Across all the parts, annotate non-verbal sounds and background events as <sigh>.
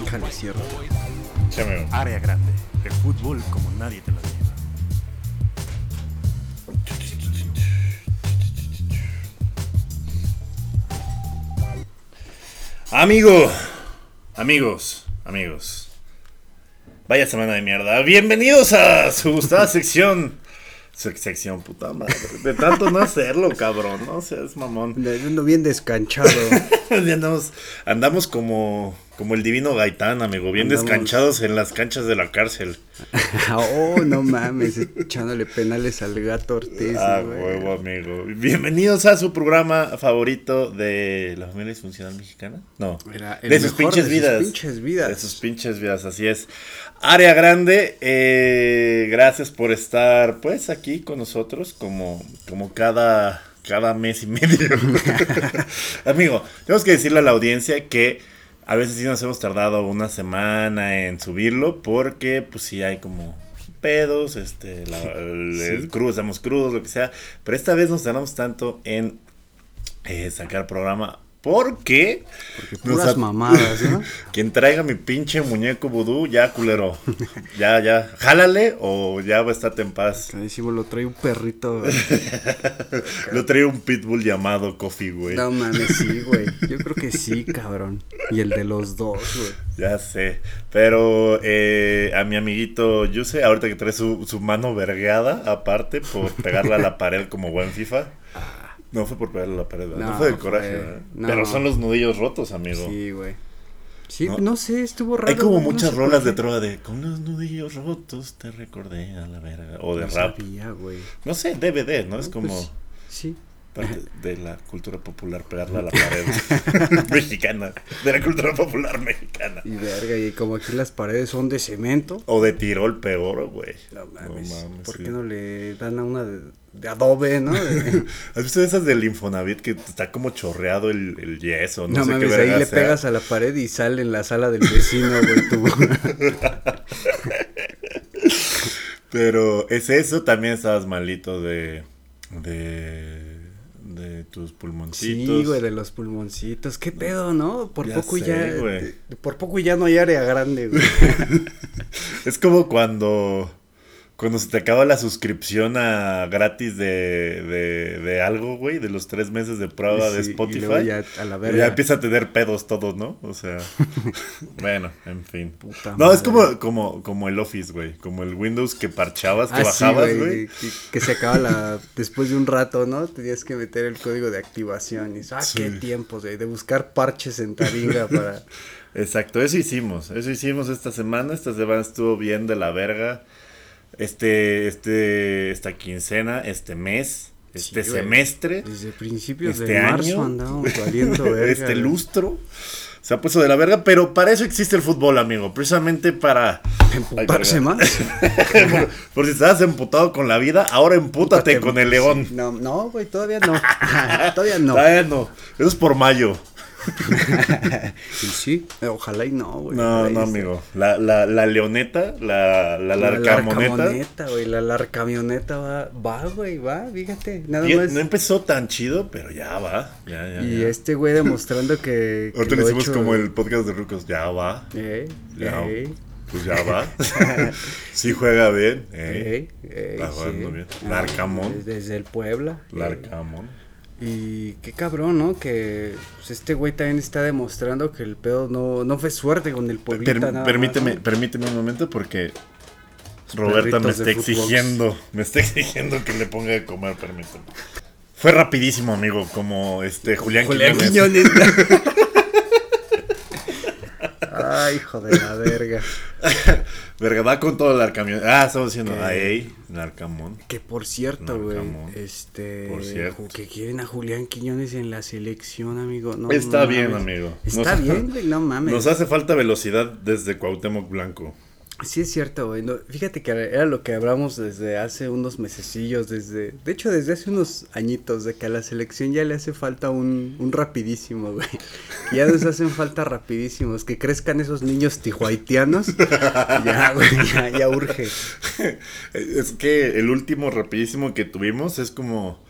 Déjale cierro. Sí, amigo. Área grande. El fútbol como nadie te lo lleva. Amigo, amigos, amigos. Vaya semana de mierda. Bienvenidos a su gustada sección. Su sección, puta madre. De tanto no hacerlo, cabrón. No seas mamón. Ando bien descanchado. <laughs> Andamos, andamos como, como el divino Gaitán, amigo. Bien Andamos- descanchados en las canchas de la cárcel. <laughs> oh, no mames, echándole penales al gato Ortiz. Ah, güey. huevo, amigo. Bienvenidos a su programa favorito de la familia disfuncional mexicana. No, Era el de sus pinches de sus vidas. pinches vidas. De sus pinches vidas, así es. Área grande, eh, gracias por estar pues aquí con nosotros como, como cada, cada mes y medio. <laughs> Amigo, tenemos que decirle a la audiencia que a veces sí nos hemos tardado una semana en subirlo porque pues sí hay como pedos, este, la, el, el Sí. crudo, estamos crudos, lo que sea. Pero esta vez nos tardamos tanto en eh, sacar programa porque... Porque puras mamadas, ¿no? <laughs> quien traiga mi pinche muñeco vudú, ya culero. <laughs> ya, ya. Jálale o ya va a estar en paz. Decimos, lo trae un perrito. <laughs> Lo trae un pitbull llamado Coffee, güey. No mames, sí, güey. Yo creo que sí, cabrón. Y el de los dos, güey. Ya sé. Pero eh, a mi amiguito Yuse, ahorita que trae su, su mano vergueada, aparte, por pegarla a la pared como buen FIFA. No fue por pegarle la pared, no, No, fue de fue- coraje, ¿verdad? no. Pero son los nudillos rotos, amigo. Sí, güey. Sí, No. no, sé, estuvo raro. Hay como no muchas sé rolas de trova de con los nudillos rotos te recordé a la verga. O de No rap. sabía, güey. No sé, DVD, ¿no? Es como. Pues, sí. Parte de la cultura popular pegarla a la pared <laughs> mexicana, de la cultura popular mexicana. Y verga, y como aquí las paredes son de cemento. O de Tirol peor, güey. No mames. mames, ¿Por sí. qué no le dan a una de, de adobe, no? <laughs> ¿Has visto esas del Infonavit que está como chorreado el, el yeso? No, No, sé mames, qué ahí le sea. pegas a la pared y sale en la sala del vecino, güey, tu... <laughs> Pero es eso, también estabas malito de. de. De tus pulmoncitos. Sí, güey, de los pulmoncitos. ¿Qué pedo, no? Por Ya poco sé, ya... güey. por poco ya no hay área grande, güey. <laughs> Es como cuando. Cuando se te acaba la suscripción a gratis de, de, de algo, güey, de los tres meses de prueba de Sí, Spotify. ya a la Y verga. Ya empieza a tener pedos todos, ¿no? O sea. <laughs> bueno, en fin. Puta no, es como, como, como el Office, güey. Como el Windows que parchabas, que Ah, sí, bajabas, güey. Que, que se acaba la... Después de un rato, ¿no? Tenías que meter el código de activación. Y ah, Sí. qué tiempos, güey. De buscar parches en Taringa para... <laughs> Exacto, eso hicimos. Eso hicimos esta semana. Esta semana estuvo bien de la verga. Este, este, esta quincena, este mes, este Sí, semestre, Desde principios este de marzo año, andábamos valiendo <laughs> verga. este lustro. Se ha puesto de la verga, pero para eso existe el fútbol, amigo. Precisamente para. Emputarse Ay, más. <laughs> por, por si estabas emputado con la vida, ahora empútate con el león. sí. No, no, güey, todavía no. <laughs> todavía no. Ah, no. Eso es por mayo. <laughs> Y sí, ojalá y no, güey. No, no, amigo. La, la, la leoneta, la, la La larcamoneta. larcamoneta, güey. La larcamioneta va, va, güey, va, fíjate. Nada más. No empezó tan chido, pero ya va. Ya, ya, y ya. este güey demostrando que. <laughs> Ahorita lo hicimos hecho- como el podcast de Rucos. Ya va. Eh, Ya. eh, Pues ya va. <laughs> sí juega bien. Eh. Está jugando sí. bien. Ah, Larcamón. Desde, el Puebla. Larcamón. Y qué cabrón, ¿no? Que pues, este güey también está demostrando que el pedo no, no fue suerte con el Pueblita. Per- nada permíteme, permíteme un momento porque Roberta me está exigiendo, me está <laughs> exigiendo que le ponga de comer, permíteme. Fue rapidísimo, amigo, como este Julián, Julián Quiñones. Quiñones. <laughs> Ay, hijo de la verga. <laughs> Verga, va con todo el arcamión. Ah, estamos diciendo, ay, Narcamón. Que por cierto, güey, este, Por cierto. que quieren a Julián Quiñones en la selección, amigo. No, Está no bien, mames. amigo. Está Nos- bien, <laughs> güey, no mames. Nos hace falta velocidad desde Cuauhtémoc Blanco. Sí es cierto, güey. fíjate que era lo que hablamos desde hace unos mesecillos, desde, de hecho desde hace unos añitos, de que a la selección ya le hace falta un, un rapidísimo, güey. Ya nos hacen falta rapidísimos, que crezcan esos niños tijuaitianos. <laughs> ya, güey, ya, ya urge. Es que el último rapidísimo que tuvimos es como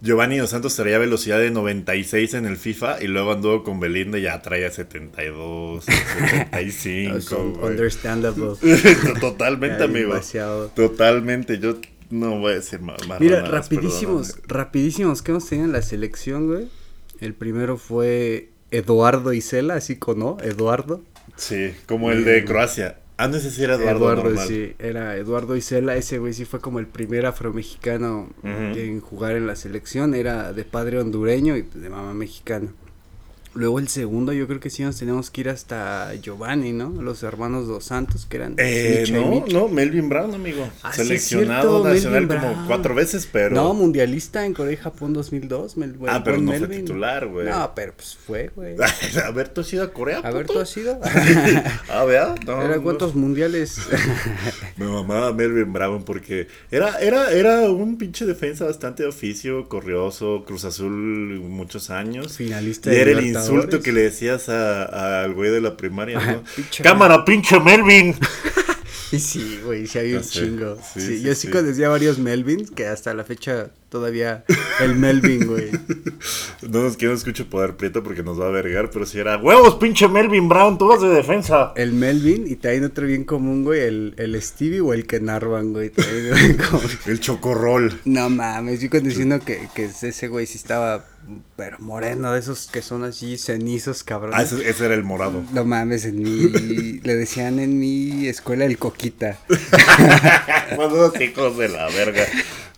Giovanni Dos Santos traía velocidad de 96 en el FIFA y luego anduvo con Belinda y ya traía 72, 75. Son güey. understandable. <laughs> Totalmente, amigo. demasiado. Totalmente. Yo no voy a decir más. Mira, rapidísimos, perdóname. rapidísimos que hemos tenido en la selección, güey. El primero fue Eduardo Isela, así con ¿no? Eduardo. Sí, como el de Croacia. Ah, no sé si era Eduardo, normal. sí, era Eduardo Isela, ese güey sí fue como el primer afromexicano Ujú. en jugar en la selección, era de padre hondureño y de mamá mexicana. Luego el segundo, yo creo que sí nos tenemos que ir hasta Giovanni, ¿no? Los hermanos Dos Santos, que eran Eh, y no, no, Melvin Brown, amigo. Ah, sí Seleccionado cierto, nacional Melvin como cuatro veces, pero. No, mundialista en Corea y Japón 2002. Mel, Ah, pero no fue titular, güey. No, pero pues fue, güey. a ver, ¿tú has ido a Corea? A ver? ¿tú has ido? <laughs> Ah, ¿verdad? No, ¿Era no. cuántos mundiales? <laughs> Me mamaba Melvin Brown porque era, era, era un pinche defensa bastante de oficio, corrioso, Cruz Azul muchos años. Finalista Y de era el. Insulto que le decías al güey de la primaria, ¿no? Pinche ¡Cámara, pinche Melvin! <laughs> Y sí, güey, sí hay Ya un chingo. Sí, Sí, yo sí, conocía varios Melvins, que hasta la fecha todavía el Melvin, güey. <laughs> No nos quiero escuchar poder prieto porque nos va a vergar, pero si era ¡Huevos, pinche Melvin Brown! ¡Tú vas de defensa! El Melvin y también otro bien común, güey, el, el Stevie o el Kenarvan, güey. También bien común. El chocorrol. No mames, yo cuando diciendo que, que ese güey sí estaba, pero moreno, de esos que son así cenizos, cabrón. Ah, ese, ese era el morado. No mames, en mi, le decían en mi escuela el coquita. <laughs> Más hijos de la verga.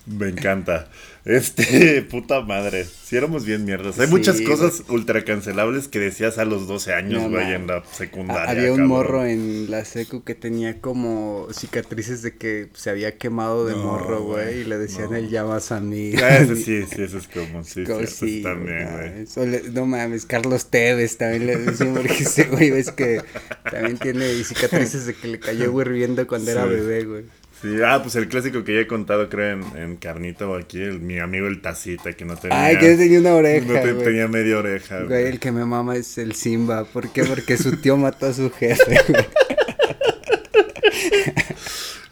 Me encanta. Este, <laughs> puta madre. Si éramos bien mierdas. Hay Sí, muchas güey. cosas ultra cancelables que decías a los 12 años, No, güey, en la secundaria. Había un cabrón. morro en la secu que tenía como cicatrices de que se había quemado de No, morro, güey, y le decían no. el llamas a mí. Ah, ese <laughs> sí, sí, eso es como, sí, Como sí, también, güey. eso le- no mames, Carlos Tevez también le decían porque ese güey ves que también tiene cicatrices de que le cayó hirviendo cuando era bebé, güey. Sí, ah, pues el clásico que ya he contado, creo, en, en Carnita o aquí, el, mi amigo el Tacita, que no tenía... Ay, que tenía una oreja, No te- tenía media oreja, güey. el que me mama es el Simba. ¿Por qué? Porque su tío mató a su jefe, güey. <laughs>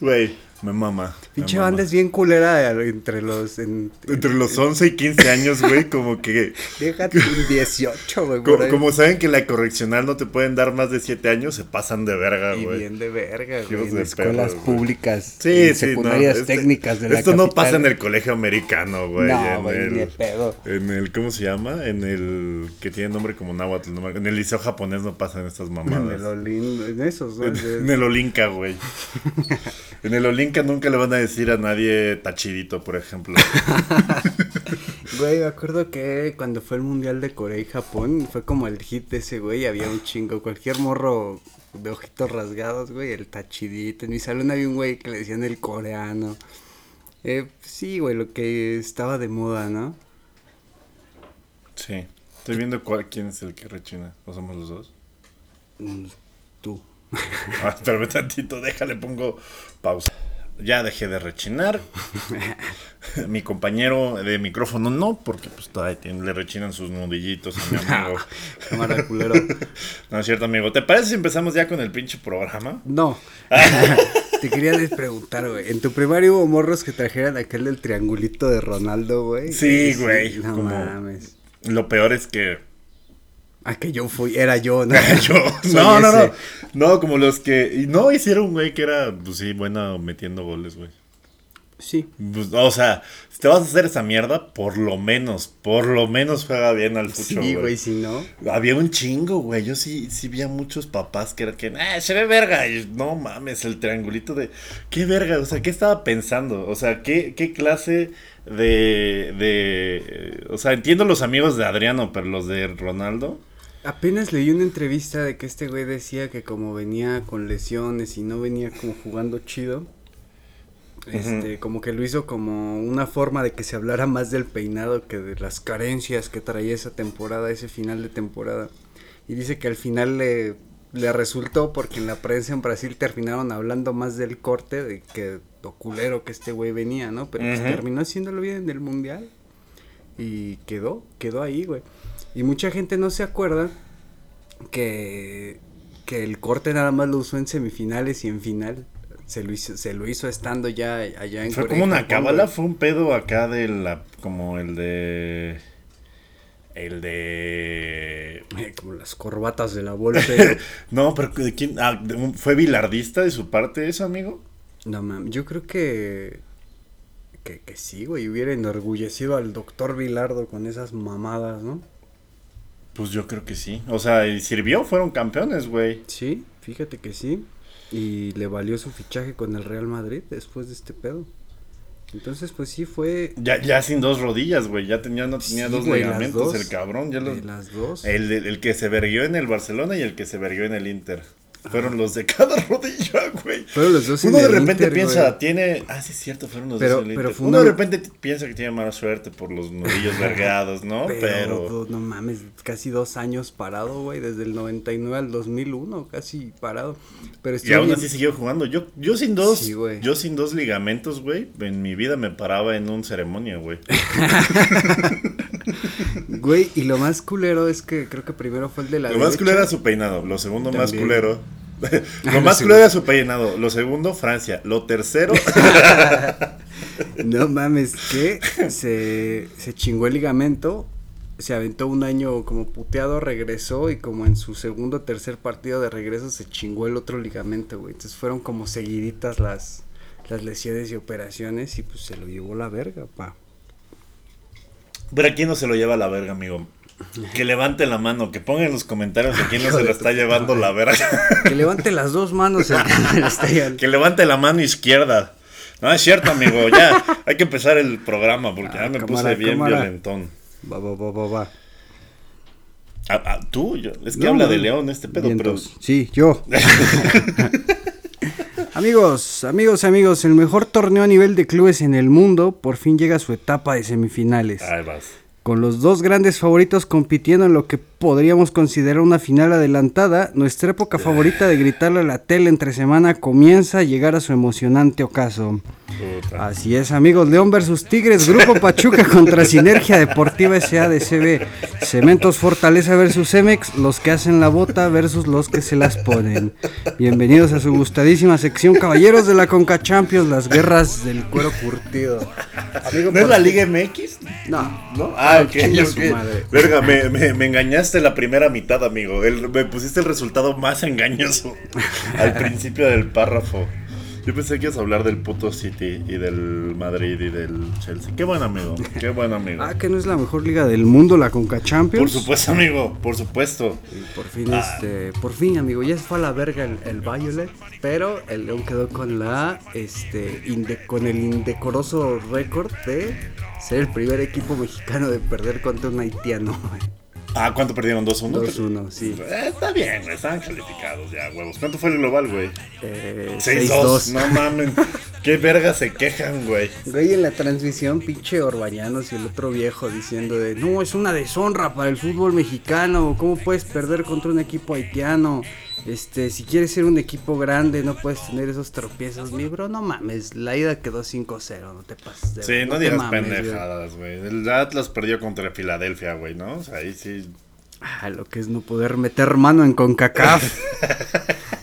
Güey, me mama. Pinche banda es bien culera entre los... En, Entre los 11 y 15 años, güey, como que... Déjate un 18, güey. Como, como saben que en la correccional no te pueden dar más de 7 años, se pasan de verga, Y güey. bien de verga, güey. En escuelas perro, públicas. Sí, en sí, secundarias no, este- técnicas de la Esto no pasa en el colegio americano, güey. No, en güey, el, ni pedo. En el, ¿cómo se llama? En el, que tiene nombre como náhuatl, no en el liceo japonés no pasan estas En mamadas. el Olin, en esos, ¿no? En, en el Olinka, güey. <laughs> en el Olinka nunca le van a decir a nadie tachidito, por ejemplo. <laughs> Güey, me acuerdo que cuando fue el mundial de Corea y Japón, fue como el hit de ese güey, había un chingo, cualquier morro de ojitos rasgados, güey, el tachidito. En mi salón había un güey que le decían el coreano. Eh, sí, güey, lo que estaba de moda, ¿no? Sí. Estoy viendo cuál, quién es el que rechina. ¿O somos los dos? Mm, Tú. Ah, espérame tantito, déjale, pongo pausa. Ya dejé de rechinar. <laughs> mi compañero de micrófono no, porque pues todavía le rechinan sus nudillitos a mi <laughs> amigo. Cámara culero. <laughs> No es cierto, amigo. ¿Te parece si empezamos ya con el pinche programa? No. Te quería preguntar, güey. En tu primario hubo morros que trajeran aquel del triangulito de Ronaldo, güey. Sí, güey, No como- mames. Lo peor es que Ah, que yo fui, era yo, ¿no? <laughs> yo. Soy No, no, no. No, como los que. No hicieron, güey, que era, pues sí, buena metiendo goles, güey. Sí. Pues, o sea, si te vas a hacer esa mierda, por lo menos, por lo menos juega bien al fucho, Sí, güey, si no. Había un chingo, güey. Yo sí, sí vi a muchos papás que eran que, ah, se ve verga. Y, no mames, el triangulito de. ¿Qué verga? O sea, ¿qué estaba pensando? O sea, ¿qué, qué clase de. de. O sea, entiendo los amigos de Adriano, pero los de Ronaldo. Apenas leí una entrevista de que este güey decía que como venía con lesiones y no venía como jugando chido, este, como que lo hizo como una forma de que se hablara más del peinado que de las carencias que traía esa temporada, ese final de temporada. Y dice que al final le, le resultó porque en la prensa en Brasil terminaron hablando más del corte de que lo culero que este güey venía, ¿no? Pero pues Ujú. terminó haciéndolo bien en el mundial. Y quedó, quedó ahí, güey. Y mucha gente no se acuerda que, que el corte nada más lo usó en semifinales y en final. Se lo hizo, se lo hizo estando ya allá en Fue como una cábala, fue un pedo acá de la, como el de... El de... Como las corbatas de la Volpe. <laughs> no, pero ¿de quién? Ah, ¿Fue bilardista de su parte eso, amigo? no mames, yo creo que, que... Que sí, güey, hubiera enorgullecido al doctor Vilardo con esas mamadas, ¿no? Pues yo creo que sí. O sea, y sirvió, fueron campeones, güey. Sí, fíjate que sí. Y le valió su fichaje con el Real Madrid después de este pedo. Entonces, pues sí fue... Ya, ya sin dos rodillas, güey. Ya tenía, no tenía Sí, dos güey, ligamentos dos. el cabrón. Ya los- de las dos. el, el que se verguió en el Barcelona y el que se verguió en el Inter. Fueron los de cada <laughs> rodilla, güey. Fueron los dos Uno de repente Inter, piensa, güey. tiene. Ah, sí, es cierto, fueron los Pero- dos pero Inter. Uno de repente piensa que tiene mala suerte por los nudillos vergados, ¿no? Pero, Pero. do- no mames, casi dos años parado, güey, desde el 99 al 2001, casi parado. Pero Y aún bien- así siguió jugando. Yo, yo sin dos, Sí, güey. yo sin dos ligamentos, güey, en mi vida me paraba en un ceremonia, güey. <laughs> Güey, y lo más culero es que creo que primero fue el de la Lo más culero era su peinado, lo segundo más culero. <laughs> Lo más culero era su peinado, lo segundo Francia, lo tercero <laughs> No mames, que se, se chingó el ligamento, se aventó un año como puteado, regresó y como en su segundo o tercer partido de regreso se chingó el otro ligamento, güey. Entonces fueron como seguiditas las, las lesiones y operaciones y pues se lo llevó la verga, pa. Pero aquí no se lo lleva a la verga, amigo. Que levante la mano, que ponga en los comentarios a quién no se lo está llevando la verga. Que levante las dos manos el que me está que levante la mano izquierda. No, es cierto, amigo, ya. Hay que empezar el programa porque Ah, ya me cámara, puse bien cámara. violentón. Va, va, va, va, va. Ah, ah, tú, yo- es que No, habla no, de León este pedo, vientos. Sí, yo. <laughs> amigos, amigos, amigos, el mejor torneo a nivel de clubes en el mundo por fin llega a su etapa de semifinales. Ahí vas. Con los dos grandes favoritos compitiendo en lo que podríamos considerar una final adelantada, nuestra época favorita de gritarle a la tele entre semana comienza a llegar a su emocionante ocaso. Puta. Así es, amigos. León versus Tigres, Grupo Pachuca <laughs> contra Sinergia Deportiva SADCB. Cementos Fortaleza versus Cemex, los que hacen la bota versus los que se las ponen. Bienvenidos a su gustadísima sección Caballeros de la Conca Champions, las guerras del cuero curtido. Amigo, ¿No es la Liga MX? No. ¿No? Ah, ok. chingue su ok. madre. Verga, me, me, me engañaste la primera mitad, amigo. El- me pusiste el resultado más engañoso <laughs> al principio del párrafo. Yo pensé que ibas a hablar del puto City y del Madrid y del Chelsea. Qué buen amigo, qué buen amigo. Ah, que no es la mejor liga del mundo, la Conca Champions. Por supuesto, amigo, por supuesto. Y por fin, este, por fin, amigo, ya se fue a la verga el, el Violet, pero el León quedó con la, este, inde- con el indecoroso récord de ser el primer equipo mexicano de perder contra un haitiano. Ah, ¿cuánto perdieron? ¿2-1? 2-1, sí. Eh, está bien, güey, estaban calificados ya, huevos. ¿Cuánto fue el global, güey? Eh, 6-2. 6-2. No mames. Qué verga se quejan, güey. Güey, en la transmisión, pinche Orbañanos y el otro viejo diciendo de, no, es una deshonra para el fútbol mexicano, ¿cómo puedes perder contra un equipo haitiano? Este, si quieres ser un equipo grande, no puedes tener esos tropiezos, mi bro, no mames, la ida quedó 5-0, no te pases de Sí, no, te digas mames, pendejadas, güey. El Atlas perdió contra Filadelfia, güey, ¿no? O sea, ahí sí. Ah, lo que es no poder meter mano en CONCACAF. <laughs>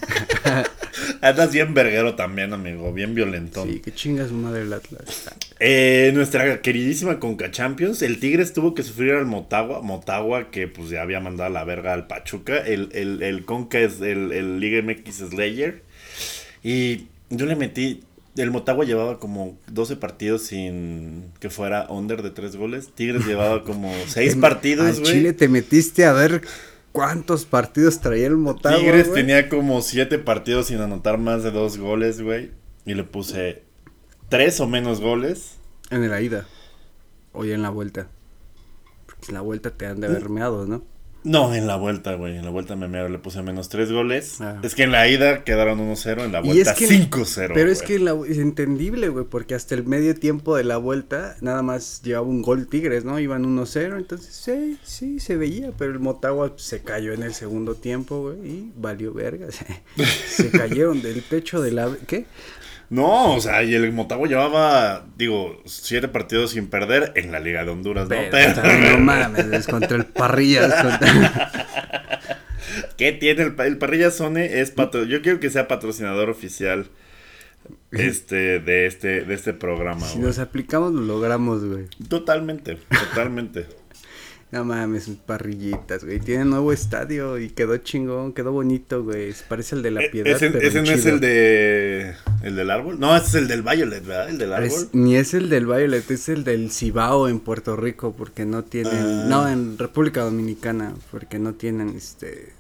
Andas bien verguero también, amigo, bien violentón. sí, que chinga su madre el Atlas. Eh, nuestra queridísima Conca Champions, el Tigres tuvo que sufrir al Motagua, Motagua que pues ya había mandado a la verga al Pachuca, el, el, el Conca es el, el Liga MX Slayer, y yo le metí, el Motagua llevaba como 12 partidos sin que fuera under de 3 goles, Tigres llevaba como <laughs> 6 Al partidos, güey. Chile te metiste a ver cuántos partidos traía el Motagua, Tigres tenía como 7 partidos sin anotar más de 2 goles, güey, y le puse 3 o menos goles. En la ida. O ya en la vuelta. Porque en la vuelta te han de haber meado, ¿no? No, en la vuelta, güey. En la vuelta me mearon, le puse menos tres goles. Ah. Es que en la ida quedaron 1-0, en la vuelta es que- 5-0. Pero es que la- es entendible, güey, porque hasta el medio tiempo de la vuelta nada más llevaba un gol Tigres, ¿no? Iban 1-0, entonces sí, sí, se veía, pero el Motagua se cayó en el segundo tiempo, güey, y valió verga. <laughs> se cayeron del techo de la... ¿Qué? No, o sea, y el Motagua llevaba, digo, siete partidos sin perder en la Liga de Honduras, ¿no? Pero, Pero, no mames, es contra el Parrillas. contra- <laughs> ¿qué tiene el, el Parrilla Zone? Es patro... Yo quiero que sea patrocinador oficial este, de este, de este programa. Si nos aplicamos, lo logramos, güey. Totalmente, totalmente. No mames, parrillitas, güey. Tiene nuevo estadio y quedó chingón, quedó bonito, güey. Parece el de la E- piedad. Ese, pero ese no es el de. ¿El del árbol? No, ese es el del Violet, ¿verdad? El del árbol. Es- ni es el del Violet, es el del Cibao en Puerto Rico, porque no tienen, Ah. no, en República Dominicana, porque no tienen, este,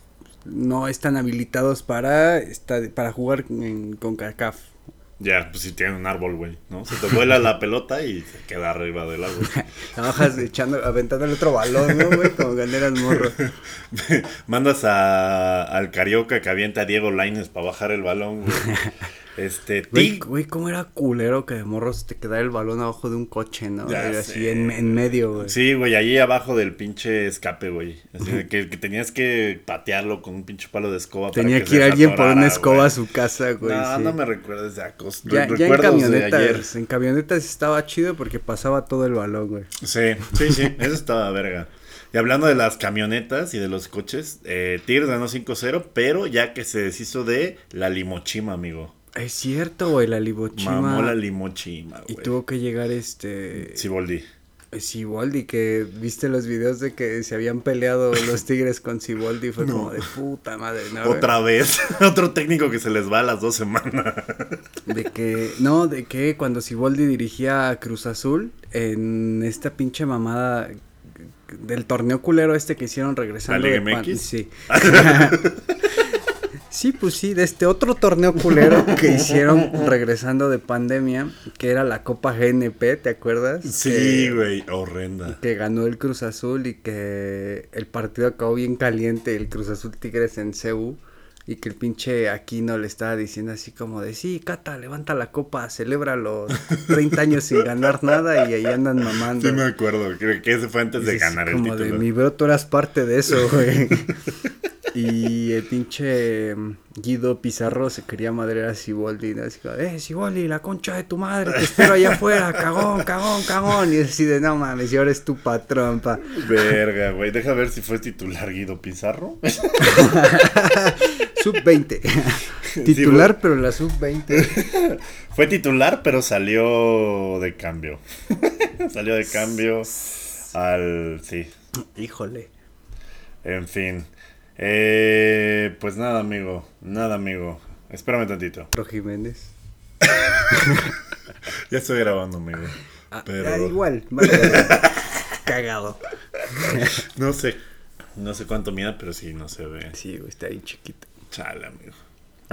no están habilitados para, esta- para jugar en, con CACAF. Ya, pues si tiene un árbol, güey, ¿no? Se te vuela la pelota y se queda arriba del árbol. <laughs> La bajas echando, aventando el otro balón, ¿no, güey? Como ganar al morro. <laughs> Mandas a, al Carioca que avienta a Diego Laines para bajar el balón, güey. <laughs> Este, Güey, cómo era culero que de morros te quedara el balón abajo de un coche, ¿no? Así en, en medio, güey. Sí, güey, allí abajo del pinche escape, güey. Así que, que tenías que patearlo con un pinche palo de escoba. para Tenía que que ir alguien por una escoba güey. a su casa, güey. No, sí. no me recuerdes de acos. Ya, ya en recuerdos de ayer. camionetas, en camionetas estaba chido porque pasaba todo el balón, güey. Sí, sí, sí, eso estaba verga. Y hablando de las camionetas y de los coches, eh, Tigres ganó 5-0, pero ya que se deshizo de la limochima, amigo. Es cierto, güey, la libochima. Mamó la limochima, y güey. tuvo que llegar este Siboldi. Siboldi, que viste los videos de que se habían peleado los <laughs> Tigres con Siboldi, fue como de puta madre, ¿no? güey? Otra vez, <laughs> otro técnico que se les va a las dos semanas. De que, no, de que cuando Siboldi dirigía a Cruz Azul, en esta pinche mamada del torneo culero este que hicieron regresando ¿La de pan-? Sí. <laughs> sí, pues sí, de este otro torneo culero <laughs> que hicieron regresando de pandemia, que era la Copa GNP, ¿te acuerdas? Sí, güey, horrenda. que ganó el Cruz Azul y que el partido acabó bien caliente, el Cruz Azul Tigres en CU. Y que el pinche Aquino le estaba diciendo así como de, sí, Cata, levanta la copa, celebra los <laughs> 30 años sin ganar nada y ahí andan mamando. Sí me acuerdo, creo que ese fue antes de ganar el como título. de, mi bro, tú eras parte de eso, güey. <laughs> y el pinche mm, Guido Pizarro se quería madrear a Siboldi, ¿no? Así como, eh, Siboldi, la concha de tu madre, te espero allá afuera, cagón, cagón, cagón. Y así de, no mames, y ahora es tu patrón, pa. Verga, güey, deja ver si fue titular Guido Pizarro. <laughs> Sub-20. Titular, pero la sub-20. <laughs> Fue titular, pero salió de cambio. <laughs> salió de cambio al... Sí, Híjole. en fin. Eh, pues nada, amigo. Nada, amigo. Espérame tantito. Pro Jiménez. <laughs> Ya estoy grabando, amigo. Ah, Pero- ah, igual. <laughs> Cagado. No sé. No sé cuánto mida, pero sí, no se ve. Sí, güey, está ahí chiquito. Chale, amigo.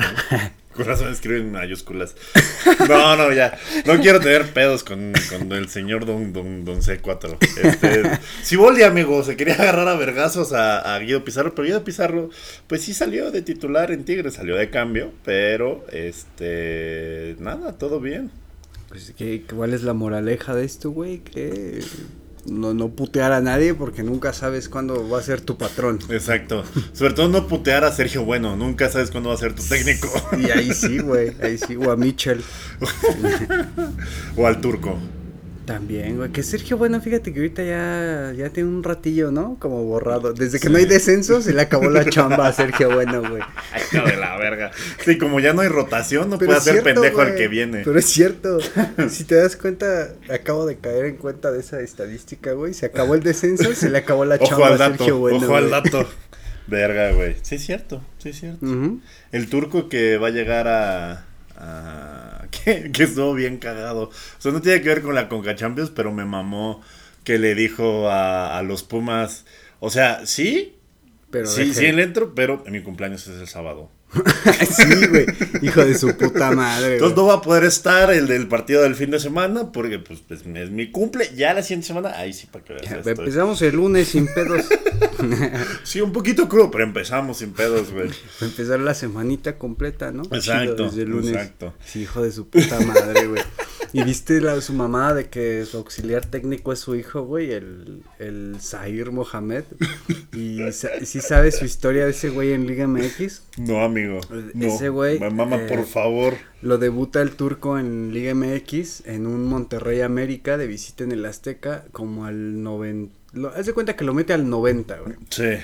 <laughs> Con razón escriben en mayúsculas. No, no, ya. No quiero tener pedos con, el señor Don, don, don C4. Este, Siboldi, amigo, se quería agarrar a vergazos a, a Guido Pizarro, pero Guido Pizarro, pues sí salió de titular en Tigres, salió de cambio, pero este. Nada, todo bien. Pues, ¿qué, ¿cuál es la moraleja de esto, güey? Que no, no putear a nadie porque nunca sabes cuándo va a ser tu patrón. Exacto. Sobre todo no putear a Sergio Bueno, nunca sabes cuándo va a ser tu técnico. Y ahí sí, güey, ahí sí, o a Mitchell. <laughs> o al turco. También, güey, que Sergio, bueno, fíjate que ahorita ya, ya tiene un ratillo, ¿no? Como borrado. Desde que no hay descenso, se le acabó la chamba a Sergio Bueno, güey. <laughs> Ay, hijo de la verga. Sí, como ya no hay rotación, no Pero puede cierto, pendejo al que viene. Pero es cierto. <laughs> si te das cuenta, acabo de caer en cuenta de esa estadística, güey. Se acabó el descenso, se le acabó la Ojo chamba al a dato, Sergio Bueno. ojo al dato. <laughs> Verga, güey. Sí, es cierto, sí, es cierto. El turco que va a llegar a. a- <laughs> que, que estuvo bien cagado. O sea, no tiene que ver con la Conca Champions, pero me mamó que le dijo a, a los Pumas. O sea, sí, Pero sí, sí le entro, pero mi cumpleaños es el sábado. <laughs> sí, güey. Hijo de su puta madre. Entonces güey. no va a poder estar el del partido del fin de semana porque pues, pues, es mi cumple. Ya la siguiente semana, ahí sí para que veas. Ya, esto. Empezamos el lunes sin pedos. <laughs> Sí, un poquito crudo, pero empezamos sin pedos, güey. <laughs> Empezar la semanita completa, ¿no? Exacto, Chido, desde el lunes. exacto. Sí, hijo de su puta madre, güey. <laughs> Y viste la, su mamá de que su auxiliar técnico es su hijo, güey, el, el Zahir Mohamed. Y sí sabes su historia de ese güey en Liga MX. No, amigo. No. Ese güey, Mamá, eh, por favor. Lo debuta el turco en Liga MX en un Monterrey América de visita en el Azteca como al 90. Lo, haz de cuenta que lo mete al 90, güey. Sí.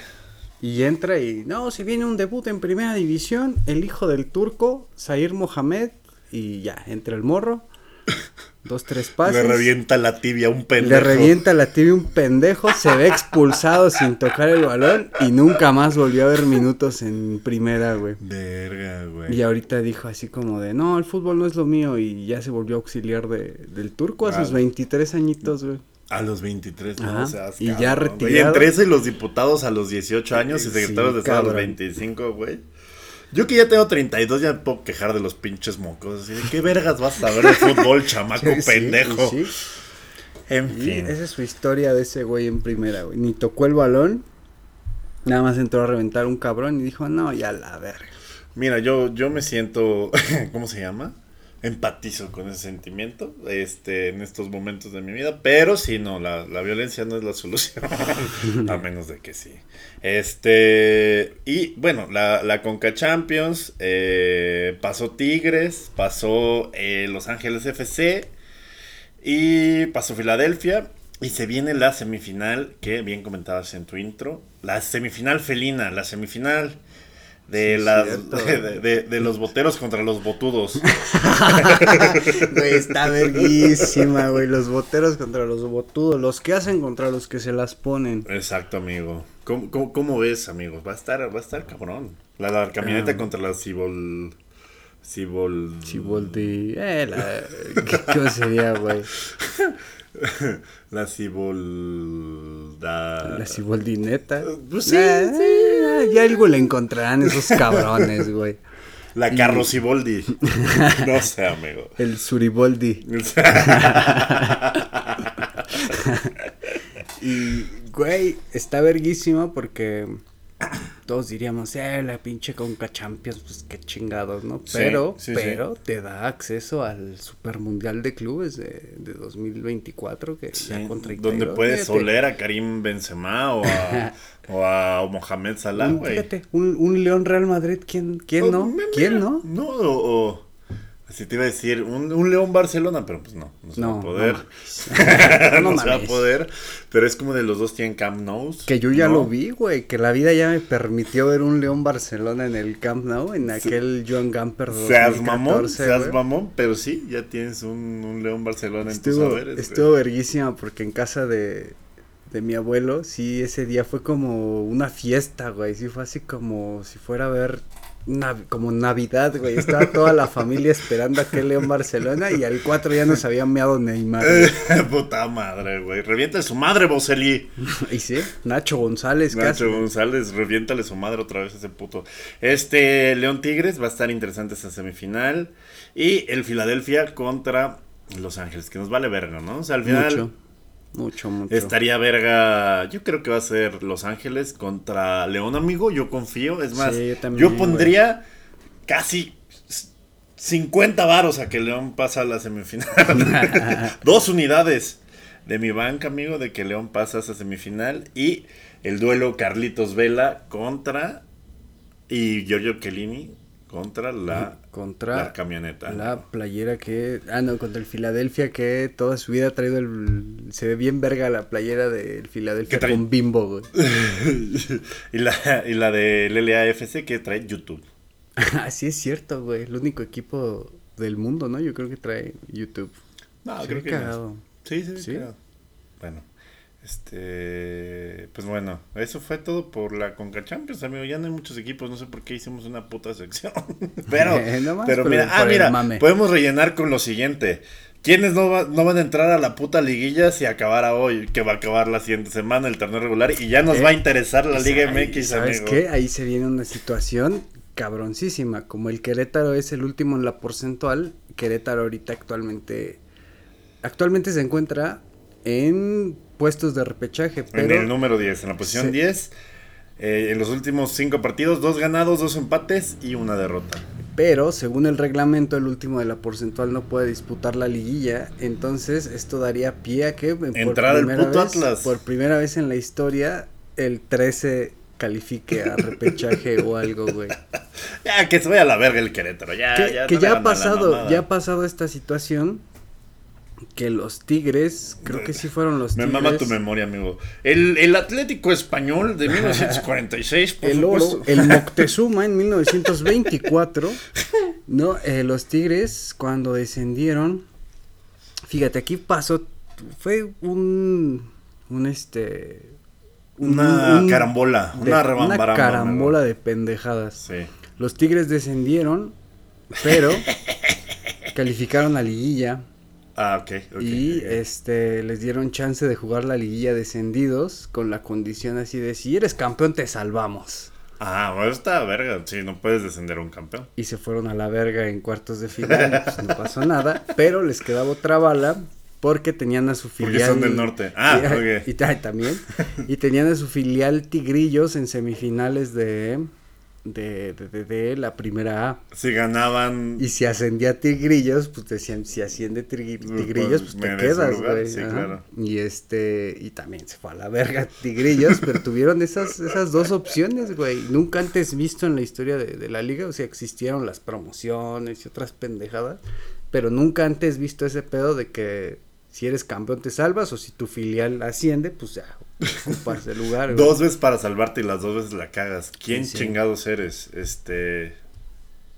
Y entra y, no, si viene un debut en primera división, el hijo del turco, Zair Mohamed, y ya, entra el morro. Dos, tres pases. Le revienta la tibia un pendejo. Le revienta la tibia un pendejo, se ve expulsado sin tocar el balón y nunca más volvió a ver minutos en primera, güey. Verga, güey. Y ahorita dijo así como de, no, el fútbol no es lo mío y ya se volvió auxiliar de, del turco a sus Ah. 23 añitos, güey. A los 23, no Ajá, seas y ya cabrón, güey. retirado. Y entre los diputados a los 18 años y Sí, secretarios de Estado a los cabrón. 25, güey. Yo que ya tengo 32 ya me puedo quejar de los pinches mocos. Así de, ¿Qué vergas vas a ver de fútbol, <laughs> chamaco Sí, pendejo? sí. En fin. esa es su historia de ese güey en primera, güey. Ni tocó el balón, nada más entró a reventar un cabrón y dijo, no, ya la verga. Mira, yo, yo me siento, <laughs> ¿cómo se llama? Empatizo con ese sentimiento este, en estos momentos de mi vida, pero sí, no, la, la violencia no es la solución, <laughs> a menos de que sí. Este, y bueno, la, la Conca Champions, eh, pasó Tigres, pasó eh, Los Ángeles FC y pasó Filadelfia. Y se viene la semifinal que bien comentabas en tu intro, la semifinal felina, la semifinal de Sí, las de, de- de los boteros contra los botudos. <laughs> Güey, está <laughs> verguísima, güey. Los boteros contra los botudos. Los que hacen contra los que se las ponen. Exacto, amigo. ¿Cómo, cómo, cómo ves, amigos? Va a estar, va a estar cabrón. La, la camioneta Ah. contra la Cibol. Cibol. Chiboldi. Eh, la. ¿qué- ¿Cómo sería, güey? <laughs> <laughs> La Cibol. da- La ciboldineta. Pues sí, Eh, eh, Ya algo le encontrarán esos cabrones, güey. La Carro Ciboldi. No sé, amigo. El suriboldi. <laughs> <laughs> Y, güey, está verguísima porque todos diríamos, eh, la pinche Conca Champions, pues qué chingados, ¿no? Sí, Pero, sí, pero te da acceso al Super Mundial de Clubes de, de 2024 que ya contra donde puedes fíjate. oler a Karim Benzema o a, <laughs> o a Mohamed Salah, güey. fíjate, un, un León Real Madrid, ¿quién, quién Oh, no? ¿Quién no? No, o, o- así te iba a decir, un, un León Barcelona, pero pues no, no se va a poder. no <laughs> No, mames. No se va a poder, pero es como de los dos tienen Camp Nou. Que yo ya lo vi, güey, que la vida ya me permitió ver un León Barcelona en el Camp Nou, en aquel Joan Gamper Seas mamón, 2014, seas mamón, pero sí, ya tienes un, un León Barcelona en tus Estuvo, saberes. estuvo verguísima porque en casa de, de mi abuelo, sí, ese día fue como una fiesta, güey, sí fue así como si fuera a ver Nav- como Navidad, güey, estaba toda la familia esperando a que León Barcelona y al 4 ya nos había meado Neymar. güey. <laughs> Puta madre, güey. Revienta su madre, Boselí. <laughs> y sí, Nacho González, Nacho casi. González, reviéntale su madre otra vez a ese puto. Este, León Tigres, va a estar interesante esta semifinal. Y el Filadelfia contra Los Ángeles, que nos vale verga, ¿no? O sea, al final Mucho, mucho, mucho. estaría verga. Yo creo que va a ser Los Ángeles contra León, amigo. Yo confío. Es más, Sí, yo pondría casi 50 varos a que León pasa a la semifinal. <laughs> Dos unidades de mi banca, amigo, de que León pasa a esa semifinal. Y el duelo Carlitos Vela contra. Y Giorgio Chiellini contra la, contra la camioneta. La playera que. Ah, no, contra el Filadelfia que toda su vida ha traído el. Se ve bien verga la playera del Filadelfia con bimbo, güey. <laughs> y, la, y la del LAFC que trae YouTube. <laughs> Así es cierto, güey. El único equipo del mundo, ¿no? Yo creo que trae YouTube. No, Se creo que no. cagado. Sí, sí, ¿Sí? Bueno, este, pues bueno, eso fue todo por la Conca Champions, amigo. Ya no hay muchos equipos, no sé por qué hicimos una puta sección. <laughs> pero, <laughs> Eh, nomás pero por mira, ah, mira, mame. podemos rellenar con lo siguiente. ¿Quiénes no, va- no van a entrar a la puta liguilla si acabara hoy? Que va a acabar la siguiente semana el torneo regular y ya nos Eh, va a interesar la Liga MX, ¿Sabes amigo. qué? Ahí se viene una situación cabroncísima. Como el Querétaro es el último en la porcentual, Querétaro ahorita actualmente. Actualmente se encuentra en puestos de repechaje, En el número 10, en la posición Sí. 10. eh, en los últimos cinco partidos, dos ganados, dos empates y una derrota. Pero según el reglamento, el último de la porcentual no puede disputar la liguilla. Entonces, esto daría pie a que por Entrar el puto vez- Atlas. Por primera vez en la historia, el 13 califique a repechaje o algo, güey. <laughs> Ya, que se vaya a la verga el Querétaro. Ya, que ya, que no ya le ha pasado, ya ha pasado esta situación que los Tigres, creo que sí fueron los Me Tigres. mama tu memoria, amigo. El, el Atlético Español de 1946, por el oro, el <laughs> Moctezuma en 1924, ¿no? Eh, los Tigres cuando descendieron, fíjate, aquí pasó, fue un, un este... un- Una un- carambola, de- una rebambaramba, carambola amigo. de pendejadas. Sí. Los Tigres descendieron, pero <laughs> calificaron la liguilla Ah, ok, y este les dieron chance de jugar la liguilla descendidos con la condición así de si eres campeón te salvamos. Ah, bueno, está verga. Sí, no puedes descender a un campeón. Y se fueron a la verga en cuartos de final, pues no pasó nada, pero les quedaba otra bala porque tenían a su Porque filial. son del norte. Ah, y, y ta- también. Y tenían a su filial Tigrillos en semifinales de de, de, de- la primera A. Si ganaban. Y si ascendía Tigrillos, pues decían, si asciende Tigri- Pues, Tigrillos, pues te quedas, güey. sí, claro. Y este, y también se fue a la verga Tigrillos, pero tuvieron esas, esas dos opciones, güey. Nunca antes visto en la historia de, de la liga, o sea, existieron las promociones y otras pendejadas, pero nunca antes visto ese pedo de que si eres campeón te salvas o si tu filial asciende, pues ya ocupas el lugar. güey. Dos veces para salvarte y las dos veces la cagas. ¿Quién Sí, sí. chingados eres? Este.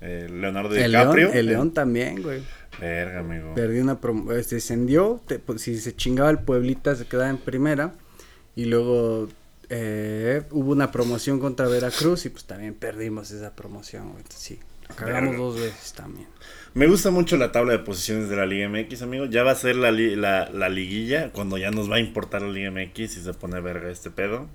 eh, Leonardo el DiCaprio. León, el León también, güey. Verga, amigo. Perdió una prom- este, descendió, te- pues, si se chingaba el Pueblita se quedaba en primera y luego eh, hubo una promoción contra Veracruz y pues también perdimos esa promoción, güey. Sí, la cagamos Verga. dos veces también. Me gusta mucho la tabla de posiciones de la Liga MX, amigo. Ya va a ser la, li- la, la liguilla cuando ya nos va a importar la Liga MX y se pone verga este pedo.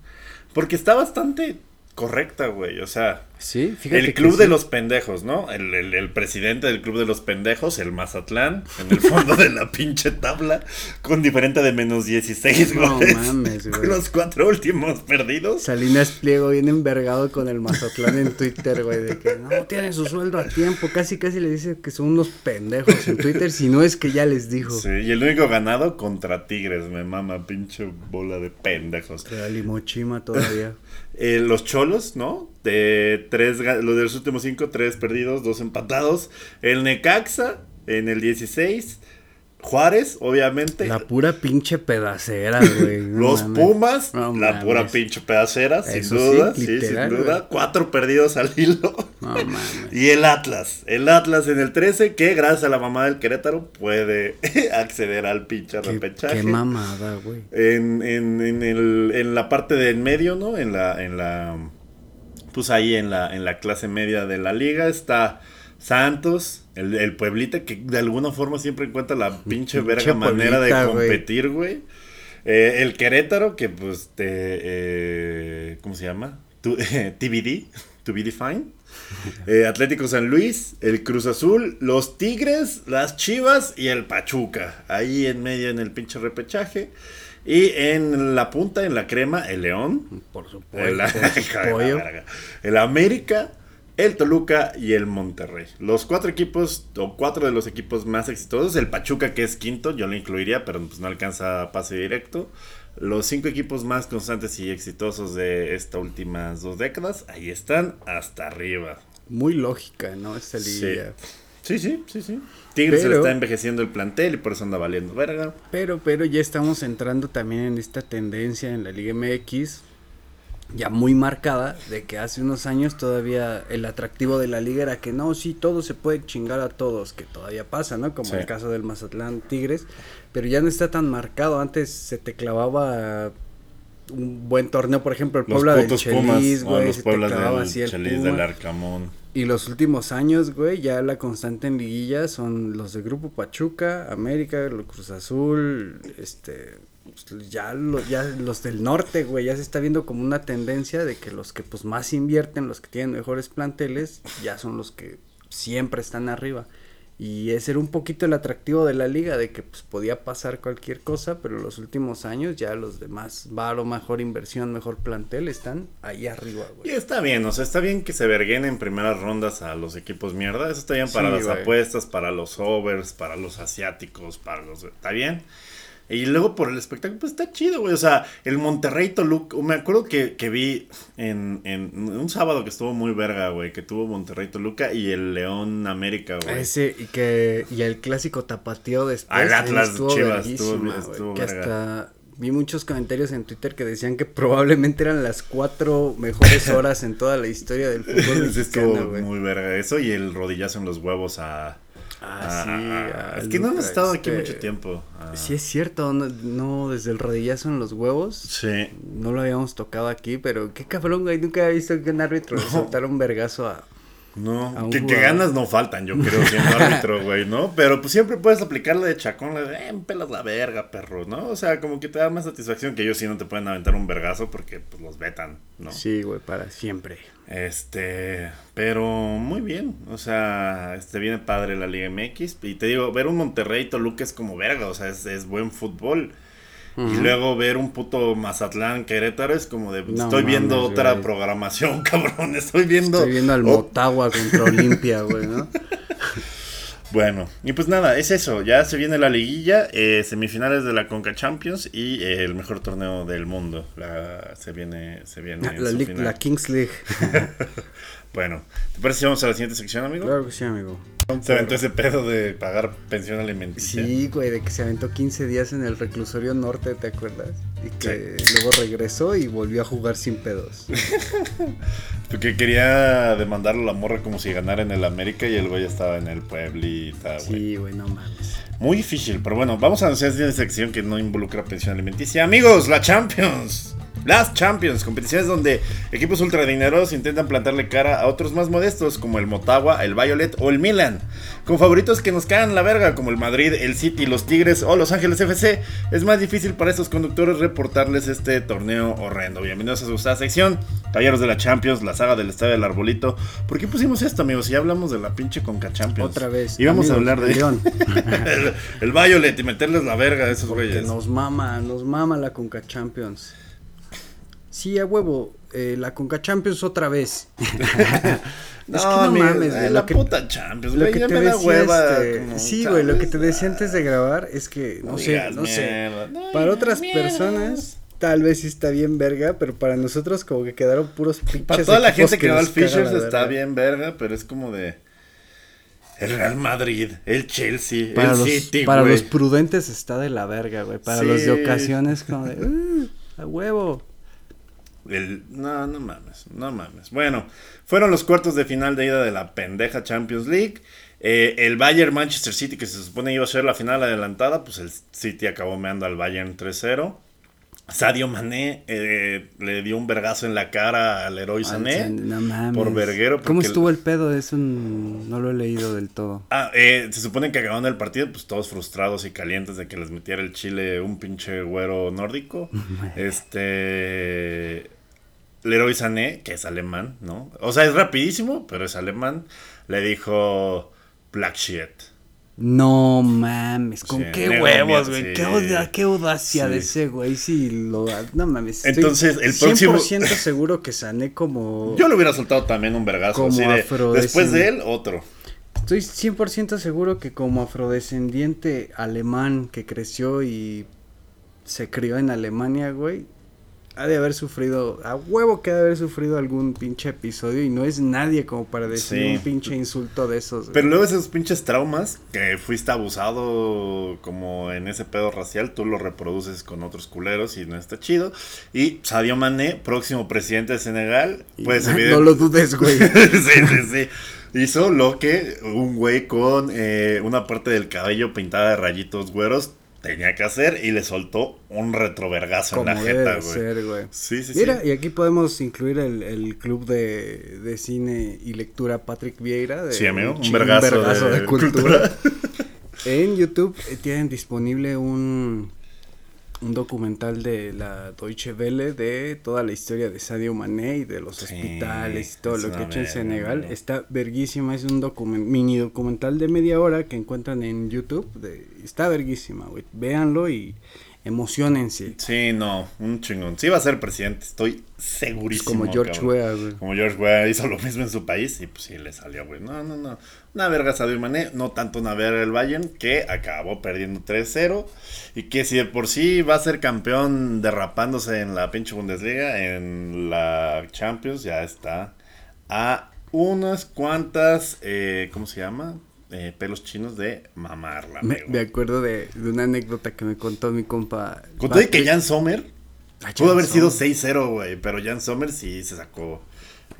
Porque está bastante correcta, güey. O sea, Sí, fíjate el club de sí. los pendejos, ¿no? El, el- el presidente del club de los pendejos, el Mazatlán, en el fondo de la pinche tabla, con diferente de menos 16 No goles. mames, güey. Los cuatro últimos perdidos. Salinas Pliego bien envergado con el Mazatlán en Twitter, güey, de que no tienen su sueldo a tiempo, casi casi le dice que son unos pendejos en Twitter, si no es que ya les dijo. Sí, y el único ganado contra Tigres, me mama, pinche bola de pendejos. Limochima todavía. <laughs> Eh, los cholos, ¿no? De tres, los de los últimos cinco, tres perdidos, dos empatados. El Necaxa en el 16. Juárez, obviamente. La pura pinche pedacera, <laughs> güey. los mames. Pumas, No la pura pinche pedacera, sin duda, sí, sí, sin duda. güey. Cuatro perdidos al hilo. No <laughs> mames. Y el Atlas, el Atlas en el 13, que gracias a la mamá del Querétaro puede <laughs> acceder al pinche Qué, repechaje. qué mamada, güey. en, en, en, el, en la parte del medio, ¿no? En la, en la, pues ahí en la, en la clase media de la liga está Santos, el, el Pueblita, que de alguna forma siempre encuentra la pinche verga manera de Pueblita, competir, güey. Eh, el Querétaro, que pues te, eh, ¿cómo se llama? Tu- <laughs> TBD, To Be Defined. Eh, Atlético San Luis, el Cruz Azul, los Tigres, las Chivas y el Pachuca. Ahí en medio en el pinche repechaje. Y en la punta, en la crema, el León. Por supuesto. El, por su pollo. el América, el Toluca y el Monterrey. Los cuatro equipos, o cuatro de los equipos más exitosos. El Pachuca, que es quinto, yo lo incluiría, pero pues no alcanza pase directo. Los cinco equipos más constantes y exitosos de estas últimas dos décadas, ahí están, hasta arriba. Muy lógica, ¿no? Esta Sí. liguilla. Sí, sí, sí, sí. Tigres se le está envejeciendo el plantel y por eso anda valiendo verga. Pero, pero ya estamos entrando también en esta tendencia en la Liga MX, ya muy marcada, de que hace unos años todavía el atractivo de la liga era que no, sí, todo se puede chingar a todos, que todavía pasa, ¿no? Como Sí. el caso del Mazatlán Tigres, pero ya no está tan marcado. Antes se te clavaba un buen torneo, por ejemplo, el Puebla del Chelis, güey, se te clavaba del así el Chelis Puma. del Arcamón. Y los últimos años, güey, ya la constante en liguilla son los de Grupo Pachuca, América, Cruz Azul, este, pues, ya, lo- ya los del norte, güey, ya se está viendo como una tendencia de que los que pues más invierten, los que tienen mejores planteles, ya son los que siempre están arriba. Y ese era un poquito el atractivo de la liga, de que pues podía pasar cualquier cosa, pero los últimos años ya los demás, varo, mejor inversión, mejor plantel, están ahí arriba, Y güey. está bien, o sea, está bien que se verguen en primeras rondas a los equipos mierda. Eso está bien para Sí, las güey. apuestas, para los overs, para los asiáticos, para los. Está bien. Y luego por el espectáculo, pues está chido, güey. O sea, el Monterrey Toluca. Me acuerdo que, que vi en, en, un sábado que estuvo muy verga, güey. Que tuvo Monterrey Toluca y el León América, güey. Ese, y que. Y el clásico tapatío después. Al Atlas Chivas, estuvo, estuvo Que hasta vi muchos comentarios en Twitter que decían que probablemente eran las cuatro mejores horas en toda la historia del fútbol <laughs> mexicano, güey. Muy verga eso y el rodillazo en los huevos a Ah, sí. es que no hemos estado aquí mucho tiempo. Sí, es cierto. No, desde el rodillazo en los huevos. Sí. No lo habíamos tocado aquí, pero qué cabrón, güey. Nunca había visto que un árbitro le soltara un vergazo a. No, que, ganas no faltan, yo creo, siendo <laughs> árbitro, güey, ¿no? Pero pues siempre puedes aplicarle de chacón, de, eh, pelas la verga, perro, ¿no? O sea, como que te da más satisfacción que ellos sí no te pueden aventar un vergazo porque pues los vetan, ¿no? Sí, güey, para siempre. Este, pero muy bien, o sea, este viene padre la Liga MX y te digo, ver un Monterrey Toluca es como verga, o sea, es, es buen fútbol. Y luego ver un puto Mazatlán Querétaro es como de estoy viendo otra programación, <laughs> cabrón, estoy viendo Estoy viendo al Motagua contra Olimpia, güey, ¿no? <laughs> Bueno, y pues nada, es eso. Ya se viene la liguilla, eh, semifinales de la Conca Champions y eh, el mejor torneo del mundo. La, se viene, se viene. La, la Kings League. <laughs> bueno, ¿te parece si vamos a la siguiente sección, amigo? Claro que sí, amigo. Se aventó ese pedo de pagar pensión alimenticia. Sí, güey, de que se aventó 15 días en el reclusorio norte, ¿te acuerdas? Y que luego regresó y volvió a jugar sin pedos. <laughs> Porque quería demandarlo a la morra como si ganara en el América y el güey estaba en el Güey. Sí, güey, no mames. Muy difícil, pero bueno, vamos a hacer esta sección que no involucra pensión alimenticia. Amigos, la Champions. Las Champions, competiciones donde equipos ultradineros intentan plantarle cara a otros más modestos como el Motagua, el Violet o el Milan. Con favoritos que nos caen la verga como el Madrid, el City, los Tigres o los Ángeles FC, es más difícil para estos conductores reportarles este torneo horrendo. Bienvenidos a su sección, Caballeros de la Champions, la saga del Estadio del Arbolito. ¿Por qué pusimos esto, amigos? Si ya hablamos de la pinche Conca Champions. Otra vez. Íbamos a hablar de <laughs> el, el Violet y meterles la verga a esos güeyes. Nos mama, nos mama la Conca Champions. Sí, a huevo, eh, la Conca Champions otra vez. <laughs> no, es que no mames, güey. La puta Champions, lo que te decía, hueva, este, sí, güey, lo que te decía antes de grabar es que, no, sé, no sé. para otras personas, tal vez sí está bien verga, pero para nosotros como que quedaron puros pinches. Para toda la gente que, va al Fishers está bien verga, pero es como de. El Real Madrid, el Chelsea, el City, Para los prudentes está de la verga, güey. Para los de ocasiones como de. Uh, a huevo. El, no, no mames, no mames. Bueno, fueron los cuartos de final de ida de la pendeja Champions League. Eh, el Bayern Manchester City, que se supone iba a ser la final adelantada, pues el City acabó meando al Bayern 3-0. Sadio Mané eh, le dio un vergazo en la cara al héroe Sané por verguero. ¿Cómo estuvo el pedo? Eso no lo he leído del todo. Ah, eh, se supone que acabaron el partido, pues todos frustrados y calientes de que les metiera el Chile un pinche güero nórdico. <laughs> este. Leroy Sané, que es alemán, ¿no? O sea, es rapidísimo, pero es alemán. Le dijo Black Shit. No mames, con qué huevos, güey. qué, audacia de ese güey. Sí, lo. No mames. Entonces, el próximo. 100% seguro que sané como. Yo le hubiera soltado también un vergazo. Como después de él, otro. Estoy 100% seguro que como afrodescendiente alemán que creció y se crió en Alemania, güey, ha de haber sufrido, a huevo que ha de haber sufrido algún pinche episodio y no es nadie como para decir un pinche insulto de esos. Pero luego esos pinches traumas que fuiste abusado como en ese pedo racial, tú lo reproduces con otros culeros y no está chido. Y Sadio Mané, próximo presidente de Senegal, pues <laughs> No lo dudes, güey. <laughs> sí, sí, sí. Hizo lo que un güey con eh, una parte del cabello pintada de rayitos güeros tenía que hacer y le soltó un retrovergazo en la jeta, güey. Sí, sí, Mira, y aquí podemos incluir el, club de, cine y lectura Patrick Vieira. De, sí, amigo, un, vergazo, de, cultura. en YouTube eh, tienen disponible un un documental de la Deutsche Welle de toda la historia de Sadio Mané y de los hospitales y todo lo que ha hecho en Senegal. Está verguísima, es un mini documental de media hora que encuentran en YouTube. De, está verguísima, güey. Véanlo y, Emocionense. Sí, no, un chingón. Sí va a ser presidente, estoy segurísimo. como George. Weah, güey. Como George Weah hizo lo mismo en su país y pues sí le salió, güey. No, no, no. Una verga Sadio Mané, no tanto una verga el Bayern, que acabó perdiendo 3-0 y que si de por sí va a ser campeón derrapándose en la pinche Bundesliga, en la Champions ya está a unas cuantas, eh, ¿cómo se llama? Eh, pelos chinos de mamarla, Me, me acuerdo de, de una anécdota que me contó mi compa. Con todo y que. Jan Sommer Ah, pudo Jan haber sido Sommer. 6-0, güey, pero Jan Sommer sí se sacó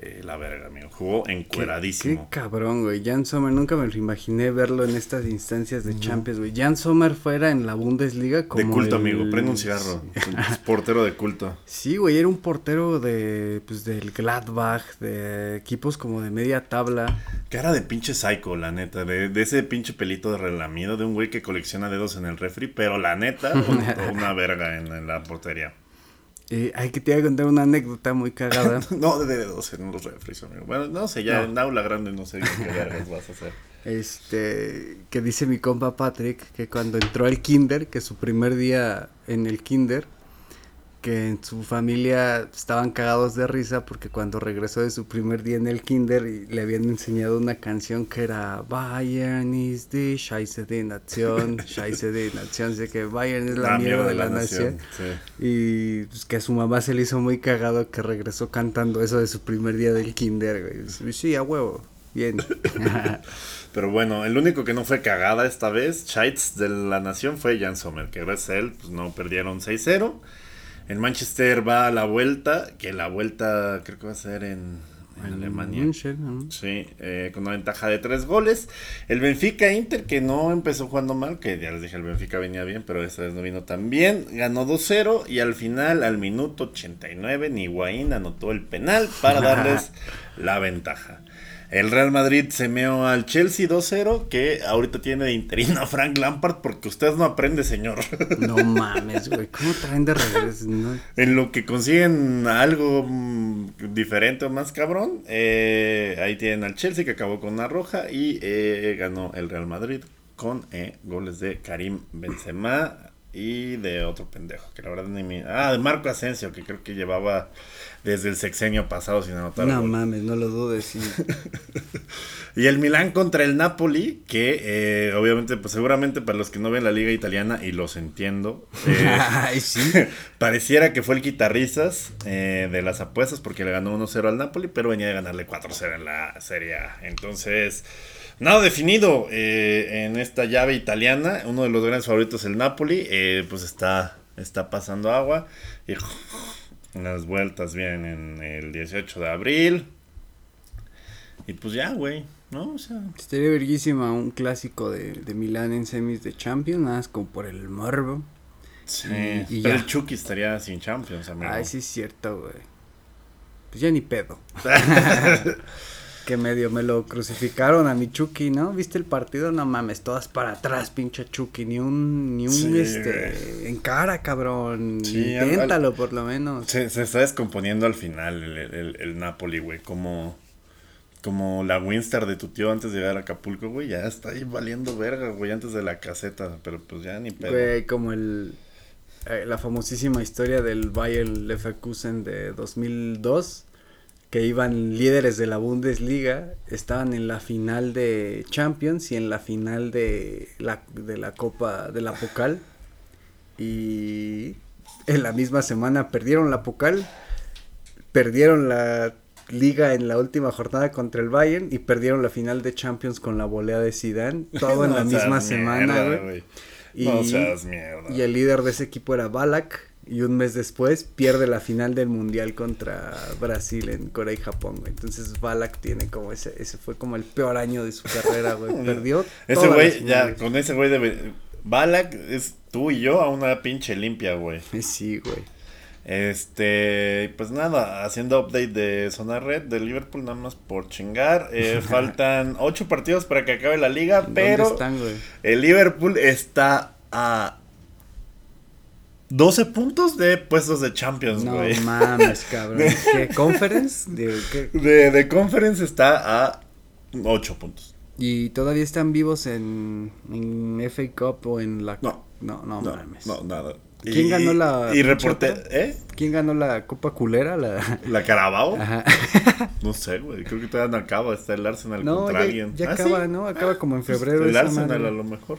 eh, la verga, amigo. Jugó encueradísimo. qué cabrón, güey. Jan Sommer, nunca me lo imaginé verlo en estas instancias de Champions, güey. Jan Sommer fuera en la Bundesliga como de culto, el- amigo. Prende un cigarro. Es portero de culto. <laughs> Sí, güey, era un portero de, pues, del Gladbach, de equipos como de media tabla. Cara de pinche psycho, la neta. De, de ese pinche pelito de relamido de un güey que colecciona dedos en el refri. Pero la neta, un- <laughs> una verga en, en la portería. Eh, ay, que te voy a contar una anécdota muy cagada. <laughs> No, de dedos en los refris, amigo. Bueno, no sé, ya No. en aula grande no sé qué vergas vas a hacer. <laughs> Este, que dice mi compa Patrick que cuando entró al kinder, que su primer día en el kinder, que en su familia estaban cagados de risa porque cuando regresó de su primer día en el kinder y le habían enseñado una canción que era Bayern is the Scheiße de Nación, <laughs> Scheiße de Nación, que Bayern es la, mierda de la, nación. Sí. Y pues, que a su mamá se le hizo muy cagado que regresó cantando eso de su primer día del kinder, güey. Sí, a huevo, bien. <laughs> Pero bueno, el único que no fue cagada esta vez, Scheitz de la Nación, fue Jan Sommer, que gracias a él pues, no perdieron 6-0. El Manchester va a la vuelta, que la vuelta creo que va a ser en, en Alemania. München, ¿no? Sí, eh, con una ventaja de tres goles. El Benfica Inter, que no empezó jugando mal, que ya les dije, el Benfica venía bien, pero esta vez no vino tan bien. Ganó 2-0 y al final, al minuto 89, Niguaín anotó el penal para <laughs> darles la ventaja. El Real Madrid se meó al Chelsea 2-0, que ahorita tiene de interino a Frank Lampard, porque usted no aprende, señor. No mames, güey. ¿Cómo traen de regreso? No, En lo que consiguen algo mm, diferente o más cabrón, eh, ahí tienen al Chelsea que acabó con una roja y eh, ganó el Real Madrid con eh, goles de Karim Benzema y de otro pendejo, que la verdad ni me... Ah, de Marco Asensio, que creo que llevaba desde el sexenio pasado sin anotar no gol. mames, no lo dudes. Sí. <laughs> Y el Milán contra el Napoli, que eh, obviamente, pues seguramente para los que no ven la liga italiana, y los entiendo, <laughs> eh, Ay, sí. <laughs> Pareciera que fue el guitarrizas eh, de las apuestas porque le ganó 1-0 al Napoli, pero venía de ganarle 4-0 en la Serie A. Entonces, nada definido eh, en esta llave italiana. Uno de los grandes favoritos, el Napoli, eh, pues está, está pasando agua. Y <laughs> las vueltas vienen el 18 de abril. Y pues ya, güey, ¿no? O sea, Estaría verguísima un clásico de, de Milán en semis de Champions, nada más como por el morbo. sí. Y- y pero ya. el Chucky estaría sin Champions, amigo. Ay, sí es cierto, güey. Pues ya ni pedo. <laughs> <laughs> que medio me lo crucificaron a mi Chucky, ¿no? ¿Viste el partido? No mames, todas para atrás, pinche Chucky. Ni un, ni un, Sí, este, en cara, cabrón. Sí, al- Inténtalo, por lo menos. Se, se está descomponiendo al final el, el, el Napoli, güey. Como, como la Winstar de tu tío antes de llegar a Acapulco, güey. Ya está ahí valiendo verga, güey, antes de la caseta. Pero pues ya ni pedo. Güey, como el, eh, la famosísima historia del Bayern Leverkusen de 2002, que iban líderes de la Bundesliga, estaban en la final de Champions y en la final de la, de la Copa, de la Pocal, y en la misma semana perdieron la Pocal, perdieron la liga en la última jornada contra el Bayern y perdieron la final de Champions con la volea de Zidane, <laughs> todo en la misma semana, güey. Y- seas mierda. y el líder de ese equipo era Balak. Y un mes después pierde la final del mundial contra Brasil en Corea y Japón, güey. Entonces Balak tiene como ese, ese fue como el peor año de su carrera, güey. <laughs> Perdió. Ese güey, ya, con ese güey de... Balak es tú y yo a una pinche limpia, güey. <laughs> Sí, güey. Este, pues nada, haciendo update de zona red de Liverpool, nada más por chingar. Eh, <laughs> faltan ocho partidos para que acabe la liga, pero ¿Dónde están, el Liverpool está a 12 puntos de puestos de Champions, No güey. mames, <laughs> cabrón. ¿Qué? ¿Conference? De, de Conference está a 8 puntos. ¿Y todavía están vivos en, en FA Cup o en la... No. No, no, No, mames. no, nada. ¿Quién ganó la Y reporte? ¿eh? ¿Quién ganó la Copa Culera? La... <laughs> ¿La Carabao? Ajá. No sé, güey. Creo que todavía no acaba. Está el Arsenal No, contra ya, alguien. ya ¿Ah, acaba, sí? ¿no? Acaba como en Pues, febrero. el Arsenal a lo mejor.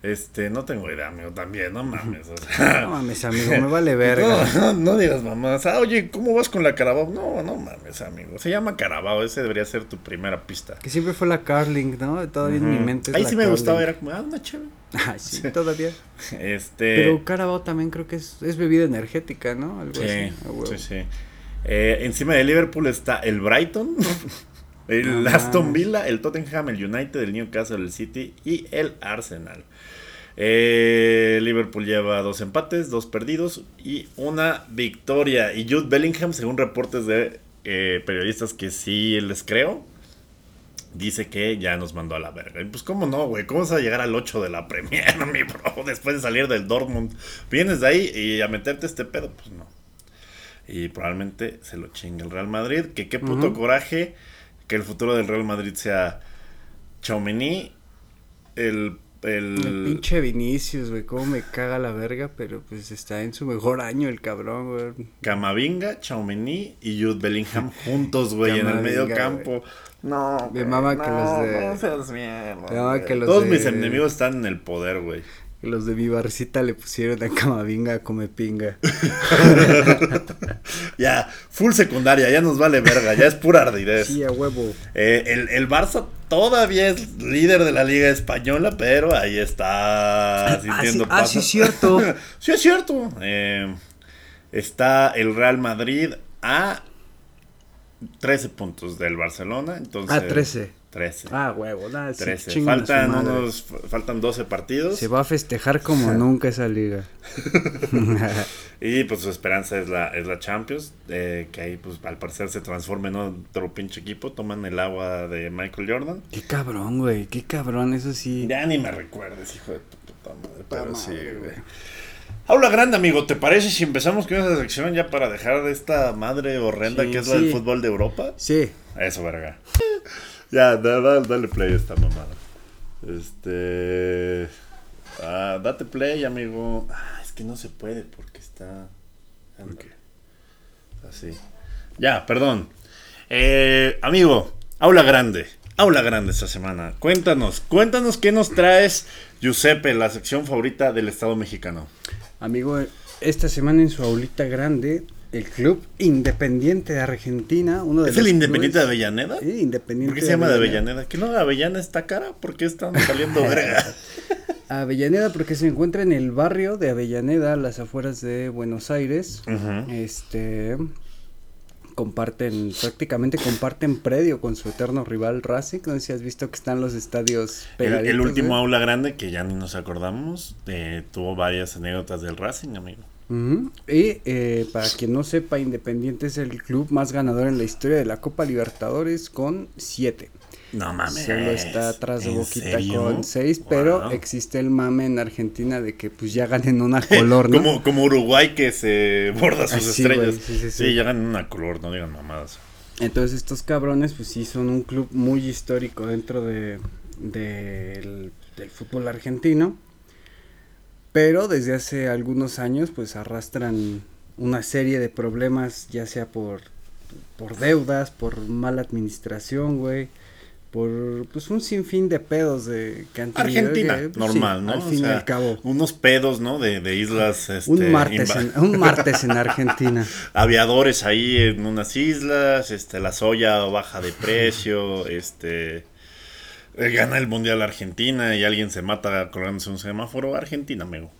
Este, no tengo idea, amigo, también, no mames. o sea. <laughs> No mames, amigo, me vale <laughs> verga. No, no, no digas mamás. Ah, oye, ¿cómo vas con la Carabao? No, no mames, amigo. Se llama Carabao, ese debería ser tu primera pista. Que siempre fue la Carling, ¿no? Todavía en mi mente. es Ahí la sí me gustaba, era como, ah, una chévere. <laughs> Ay, sí, todavía. Este. Pero Carabao también creo que es, es bebida energética, ¿no? Algo Sí, así. sí, sí. Eh, encima de Liverpool está el Brighton, el Aston. Villa, el Tottenham, el United, el Newcastle, el City y el Arsenal. Eh, Liverpool lleva dos empates, dos perdidos y una victoria. Y Jude Bellingham, según reportes de eh, periodistas que sí les creo, dice que ya nos mandó a la verga. Y pues, ¿cómo no, güey? ¿Cómo vas a llegar al 8 de la Premier, <laughs> mi bro? Después de salir del Dortmund. Vienes de ahí y a meterte este pedo, pues no. Y probablemente se lo chingue el Real Madrid. Que qué puto coraje que el futuro del Real Madrid sea Chaumení, el... El el pinche Vinicius, güey, cómo me caga la verga, pero pues está en su mejor año el cabrón, güey. Camavinga, Chaumení y Jude Bellingham juntos, güey, en el medio campo. No, Me güey, mama que los de- No seas mierda. Me mama güey. que los Todos de- mis enemigos están en el poder, güey. Los de mi barcita le pusieron a Camavinga come pinga. <laughs> Ya, full secundaria, ya nos vale verga, ya es pura ardidez. Sí, a huevo. Eh, el, el Barça todavía es líder de la Liga Española, pero ahí está sintiendo ah, sí, pasos. sí, cierto. <laughs> sí, es cierto. Eh, está el Real Madrid a 13 puntos del Barcelona. Entonces, Ah, 13. 13. Ah, huevo, nada, sí, 13. chingan a su Faltan, unos, faltan 12 partidos. Se va a festejar como nunca esa liga. <laughs> Y pues su esperanza es la, es la Champions, eh, que ahí pues al parecer se transforma en otro pinche equipo, toman el agua de Michael Jordan. qué cabrón, güey, qué cabrón, eso sí. Ya ni me recuerdes, hijo de tu puta madre, pero sí, güey. Aula grande, amigo, ¿te parece si empezamos con esa sección ya para dejar de esta madre horrenda Sí, que es la del sí. fútbol de Europa? Sí, Eso, verga. <laughs> ya, da- da- dale play a esta mamada. Este... ah, date play, amigo. Ah, es que no se puede porque está... Ándale. Así. Ya, perdón. Eh, amigo, aula grande. Aula grande esta semana. Cuéntanos, cuéntanos qué nos traes, Giuseppe, la sección favorita del Estado mexicano. amigo, esta semana en su aulita grande, el club Independiente de Argentina, uno de ¿Es el Independiente de Avellaneda? Sí, Independiente ¿Por qué se llama de Avellaneda? ¿Que no Avellaneda está cara? ¿Por qué están saliendo verga? <laughs> Avellaneda porque se encuentra en el barrio de Avellaneda, a las afueras de Buenos Aires. Este comparten, prácticamente comparten predio con su eterno rival Racing. No sé si has visto que están los estadios El, pegaditos. el último güey. aula grande que ya ni nos acordamos, eh, tuvo varias anécdotas del Racing, amigo. Y eh, para quien no sepa, Independiente es el club más ganador en la historia de la Copa Libertadores con siete. No mames. Solo está atrás de ¿En Boquita serio? con seis, pero Wow. existe el mame en Argentina de que pues ya ganen una color, ¿no? como, como Uruguay que se borda sus Ah, sí, estrellas. sí, sí, sí, sí. llegan en una color, no digan mamadas. Entonces estos cabrones pues sí son un club muy histórico dentro de, del- del fútbol argentino. Pero desde hace algunos años pues arrastran una serie de problemas ya sea por, por deudas, por mala administración, güey. Por pues un sinfín de pedos de que han tenido, Argentina, que, pues, sí, normal, ¿no? Al O fin y al cabo. Unos pedos, ¿no? De, de islas. Este, Un martes, en, un martes en <laughs> Argentina. aviadores ahí en unas islas, este, la soya baja de precio, este, gana el mundial Argentina y alguien se mata colgándose un semáforo, Argentina, amigo.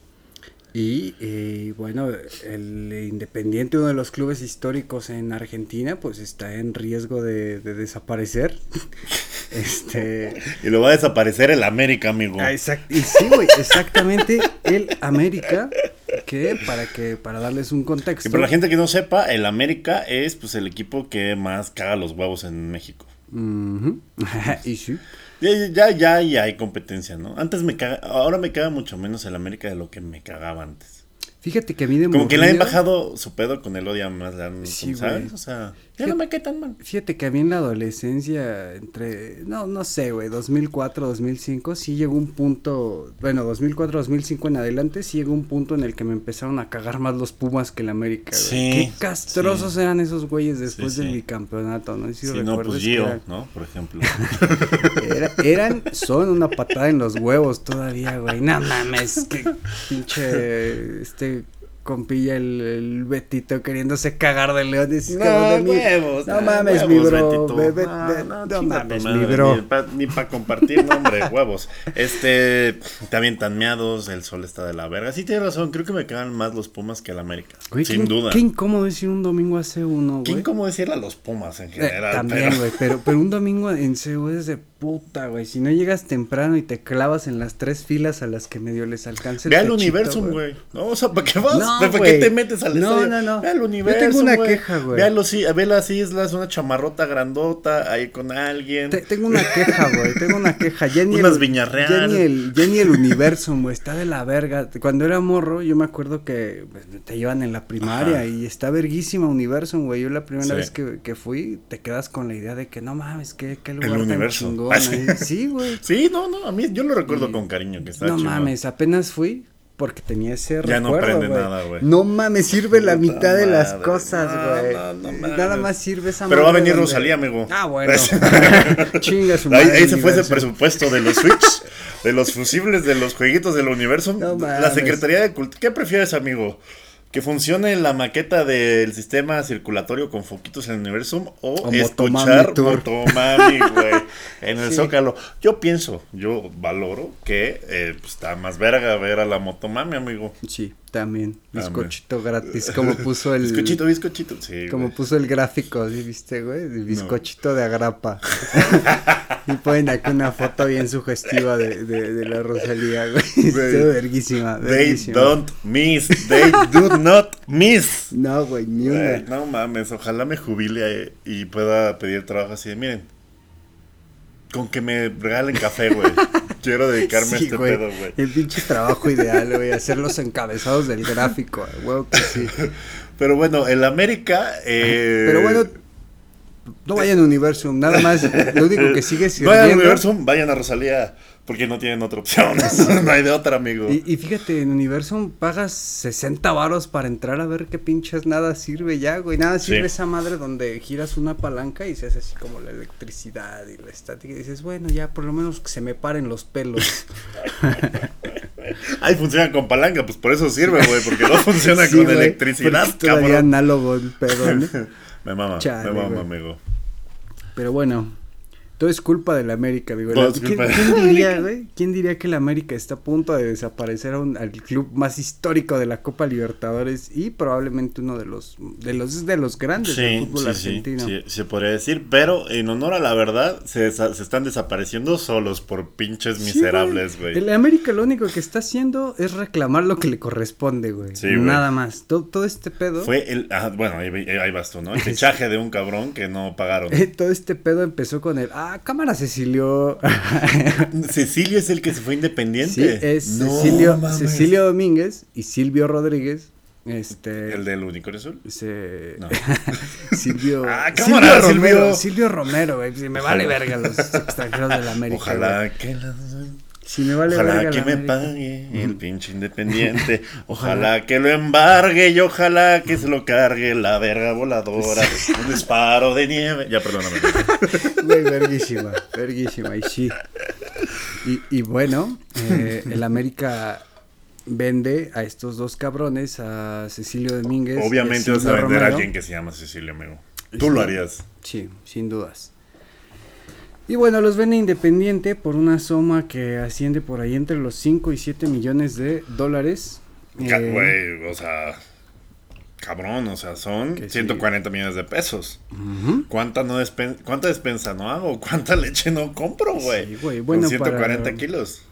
Y eh, bueno, el Independiente, uno de los clubes históricos en Argentina, pues está en riesgo de, de desaparecer. <laughs> este. <laughs> Y lo va a desaparecer el América, amigo. ah, exact- y sí, güey, exactamente el América, que para que para darles un contexto. Y para la gente que no sepa, el América es pues el equipo que más caga los huevos en México. Ujú. <laughs> y sí. Ya, ya, ya, ya hay competencia, ¿no? Antes me caga, ahora me caga mucho menos el América de lo que me cagaba antes. Fíjate que a mí de Como que le han bajado su pedo con el odia más, la- Sí. O sea, Ya no me quedé tan mal. Fíjate que a mí en la adolescencia, entre, no, no sé, güey, 2004, 2005, sí llegó un punto, bueno, 2004, 2005 en adelante, sí llegó un punto en el que me empezaron a cagar más los Pumas que el América, güey. Sí, Qué castrosos sí. eran esos güeyes después Sí, del bicampeonato, ¿no? Si no, pues Gio, eran- ¿no? Por ejemplo. <laughs> era- eran, son una patada en los huevos todavía, güey. No mames, que pinche, este compilla el, el Betito queriéndose cagar de. No, mí. huevos, No ah, mames, huevos, mi bro. No, no, no mames, madre, mi bro. Ni para pa compartir, no, hombre, <laughs> huevos. Este, también tan meados, el sol está de la verga. Sí, tienes razón, creo que me quedan más los Pumas que el América. Güey, sin qué, duda. Qué incómodo es ir un domingo a C1, ¿Quién güey. cómo decirle a los Pumas en Eh, general? también, pero- güey, pero, pero un domingo en CU es de puta, güey. Si no llegas temprano y te clavas en las tres filas a las que medio les alcance el Ve al techito, Universum, güey. No, o sea, ¿para qué vas? No, ¿Para qué te metes al No, estadio? no, no. Ve al Yo Universum, tengo una queja, güey. Ve, ve las islas, una chamarrota grandota ahí con alguien. Te- tengo una queja, güey. Tengo una queja. Ya ni Unas el, Viñarreal. Ya ni el, ya ni el Universum, güey. Está de la verga. Cuando era morro, yo me acuerdo que pues, te llevan en la primaria Ajá. y está verguísima Universum, güey. Yo la primera Sí. vez que, que fui, te quedas con la idea de que no mames, qué, qué lugar tan Universum. Chingón. Sí. ahí. Sí, güey. <laughs> Sí, no, no, a mí yo lo recuerdo con cariño, que está No chingón. mames, apenas fui porque tenía ese Ya no prende nada, güey. No mames, sirve la mitad de las cosas, No, güey. no, no Nada mames. más sirve esa Pero va a venir donde- Rosalía, amigo. Ah, <laughs> bueno. <laughs> Chinga su Ahí, madre. ahí se fue ese presupuesto de los Switch, de los fusibles, de los jueguitos del universo. No la. Secretaría de Cultura. ¿Qué prefieres, amigo? ¿Que funcione la maqueta del sistema circulatorio con foquitos en el universo o, O escuchar Motomami <laughs> güey, en el Sí. Zócalo? Yo pienso, yo valoro que eh, pues, está más verga ver a la Motomami, amigo. Sí, también. También. Bizcochito gratis, como puso el. Bizcochito, bizcochito. Sí, Como güey. puso el gráfico, ¿sí viste, güey? El bizcochito de agrapa. <laughs> y ponen aquí una foto bien sugestiva de, de, de la Rosalía, güey. Estuvo verguísima, They verguísima. don't miss, they do not miss. No, güey, ni una. Güey, no mames, ojalá me jubile y pueda pedir trabajo así de, miren, con que me regalen café, güey. <laughs> Quiero dedicarme a este güey, pedo, güey. El pinche trabajo ideal, güey. Hacer los encabezados del gráfico, güey, que sí. Pero bueno, el América... Eh, Pero bueno, no vayan a Universum, nada más. Lo único que sigue Vayan al sirviendo. Universum, vayan a Rosalía, porque no tienen otra opción. <laughs> no hay de otra, amigo. Y, y fíjate, en Universum pagas 60 varos para entrar a ver qué pinches nada sirve ya, güey. Nada sirve Sí. esa madre donde giras una palanca y se hace así como la electricidad y la estática. Y dices, bueno, ya por lo menos que se me paren los pelos. <laughs> Ay, funciona con palanca, pues por eso sirve, güey, porque no <laughs> funciona Sí, con güey, electricidad, todavía cabrón. análogo el pedo, ¿no? Me mama, Chale, me mama, güey. amigo. Pero bueno, todo es culpa de la América. Todo La- ¿Quién, quién diría, güey? ¿Quién diría que la América está a punto de desaparecer a un- al club más histórico de la Copa Libertadores y probablemente uno de los de los de los grandes del Sí, fútbol sí, argentino? sí, se podría decir, pero en honor a la verdad, se, están desapareciendo solos por pinches miserables, güey. El América lo único que está haciendo es reclamar lo que le corresponde, güey. Sí. Nada más. Todo, todo este pedo. Fue el, ah, bueno, ahí, ahí vas tú, ¿no? El <laughs> fichaje de un cabrón que no pagaron. <laughs> todo este pedo empezó con el ah, cámara Cecilio. <laughs> Cecilio es el que se fue independiente. sí, es No Cecilio. Cecilio Domínguez y Silvio Rodríguez. Este ¿El del unicornio azul? se- No. <laughs> Silvio Ah, cámara, Silvio Romero, Silvio. Silvio Romero, güey. Me vale verga los <laughs> extranjeros de la América. Ojalá güey. que la- Si me vale Ojalá verga que me América. pague el pinche independiente. <laughs> Ojalá que lo embargue y ojalá que se lo cargue la verga voladora. Un disparo de nieve. Ya, perdóname. <laughs> Güey, verguísima, verguísima, y sí. Y, y bueno, eh, el América vende a estos dos cabrones, a Cecilio Domínguez. Obviamente vas a vender a alguien que se llama Cecilia, amigo. Tú lo harías. Sí, sin dudas. Y bueno, los vende Independiente por una suma que asciende por ahí entre los 5 y 7 millones de dólares. Eh, Güey, o sea. Cabrón, o sea, son Que sí. 140 millones de pesos. ujú. ¿Cuánta, no despen- ¿Cuánta despensa no hago? <laughs> ¿Cuánta leche no compro, güey? Sí, güey, bueno, Con 140 para- kilos.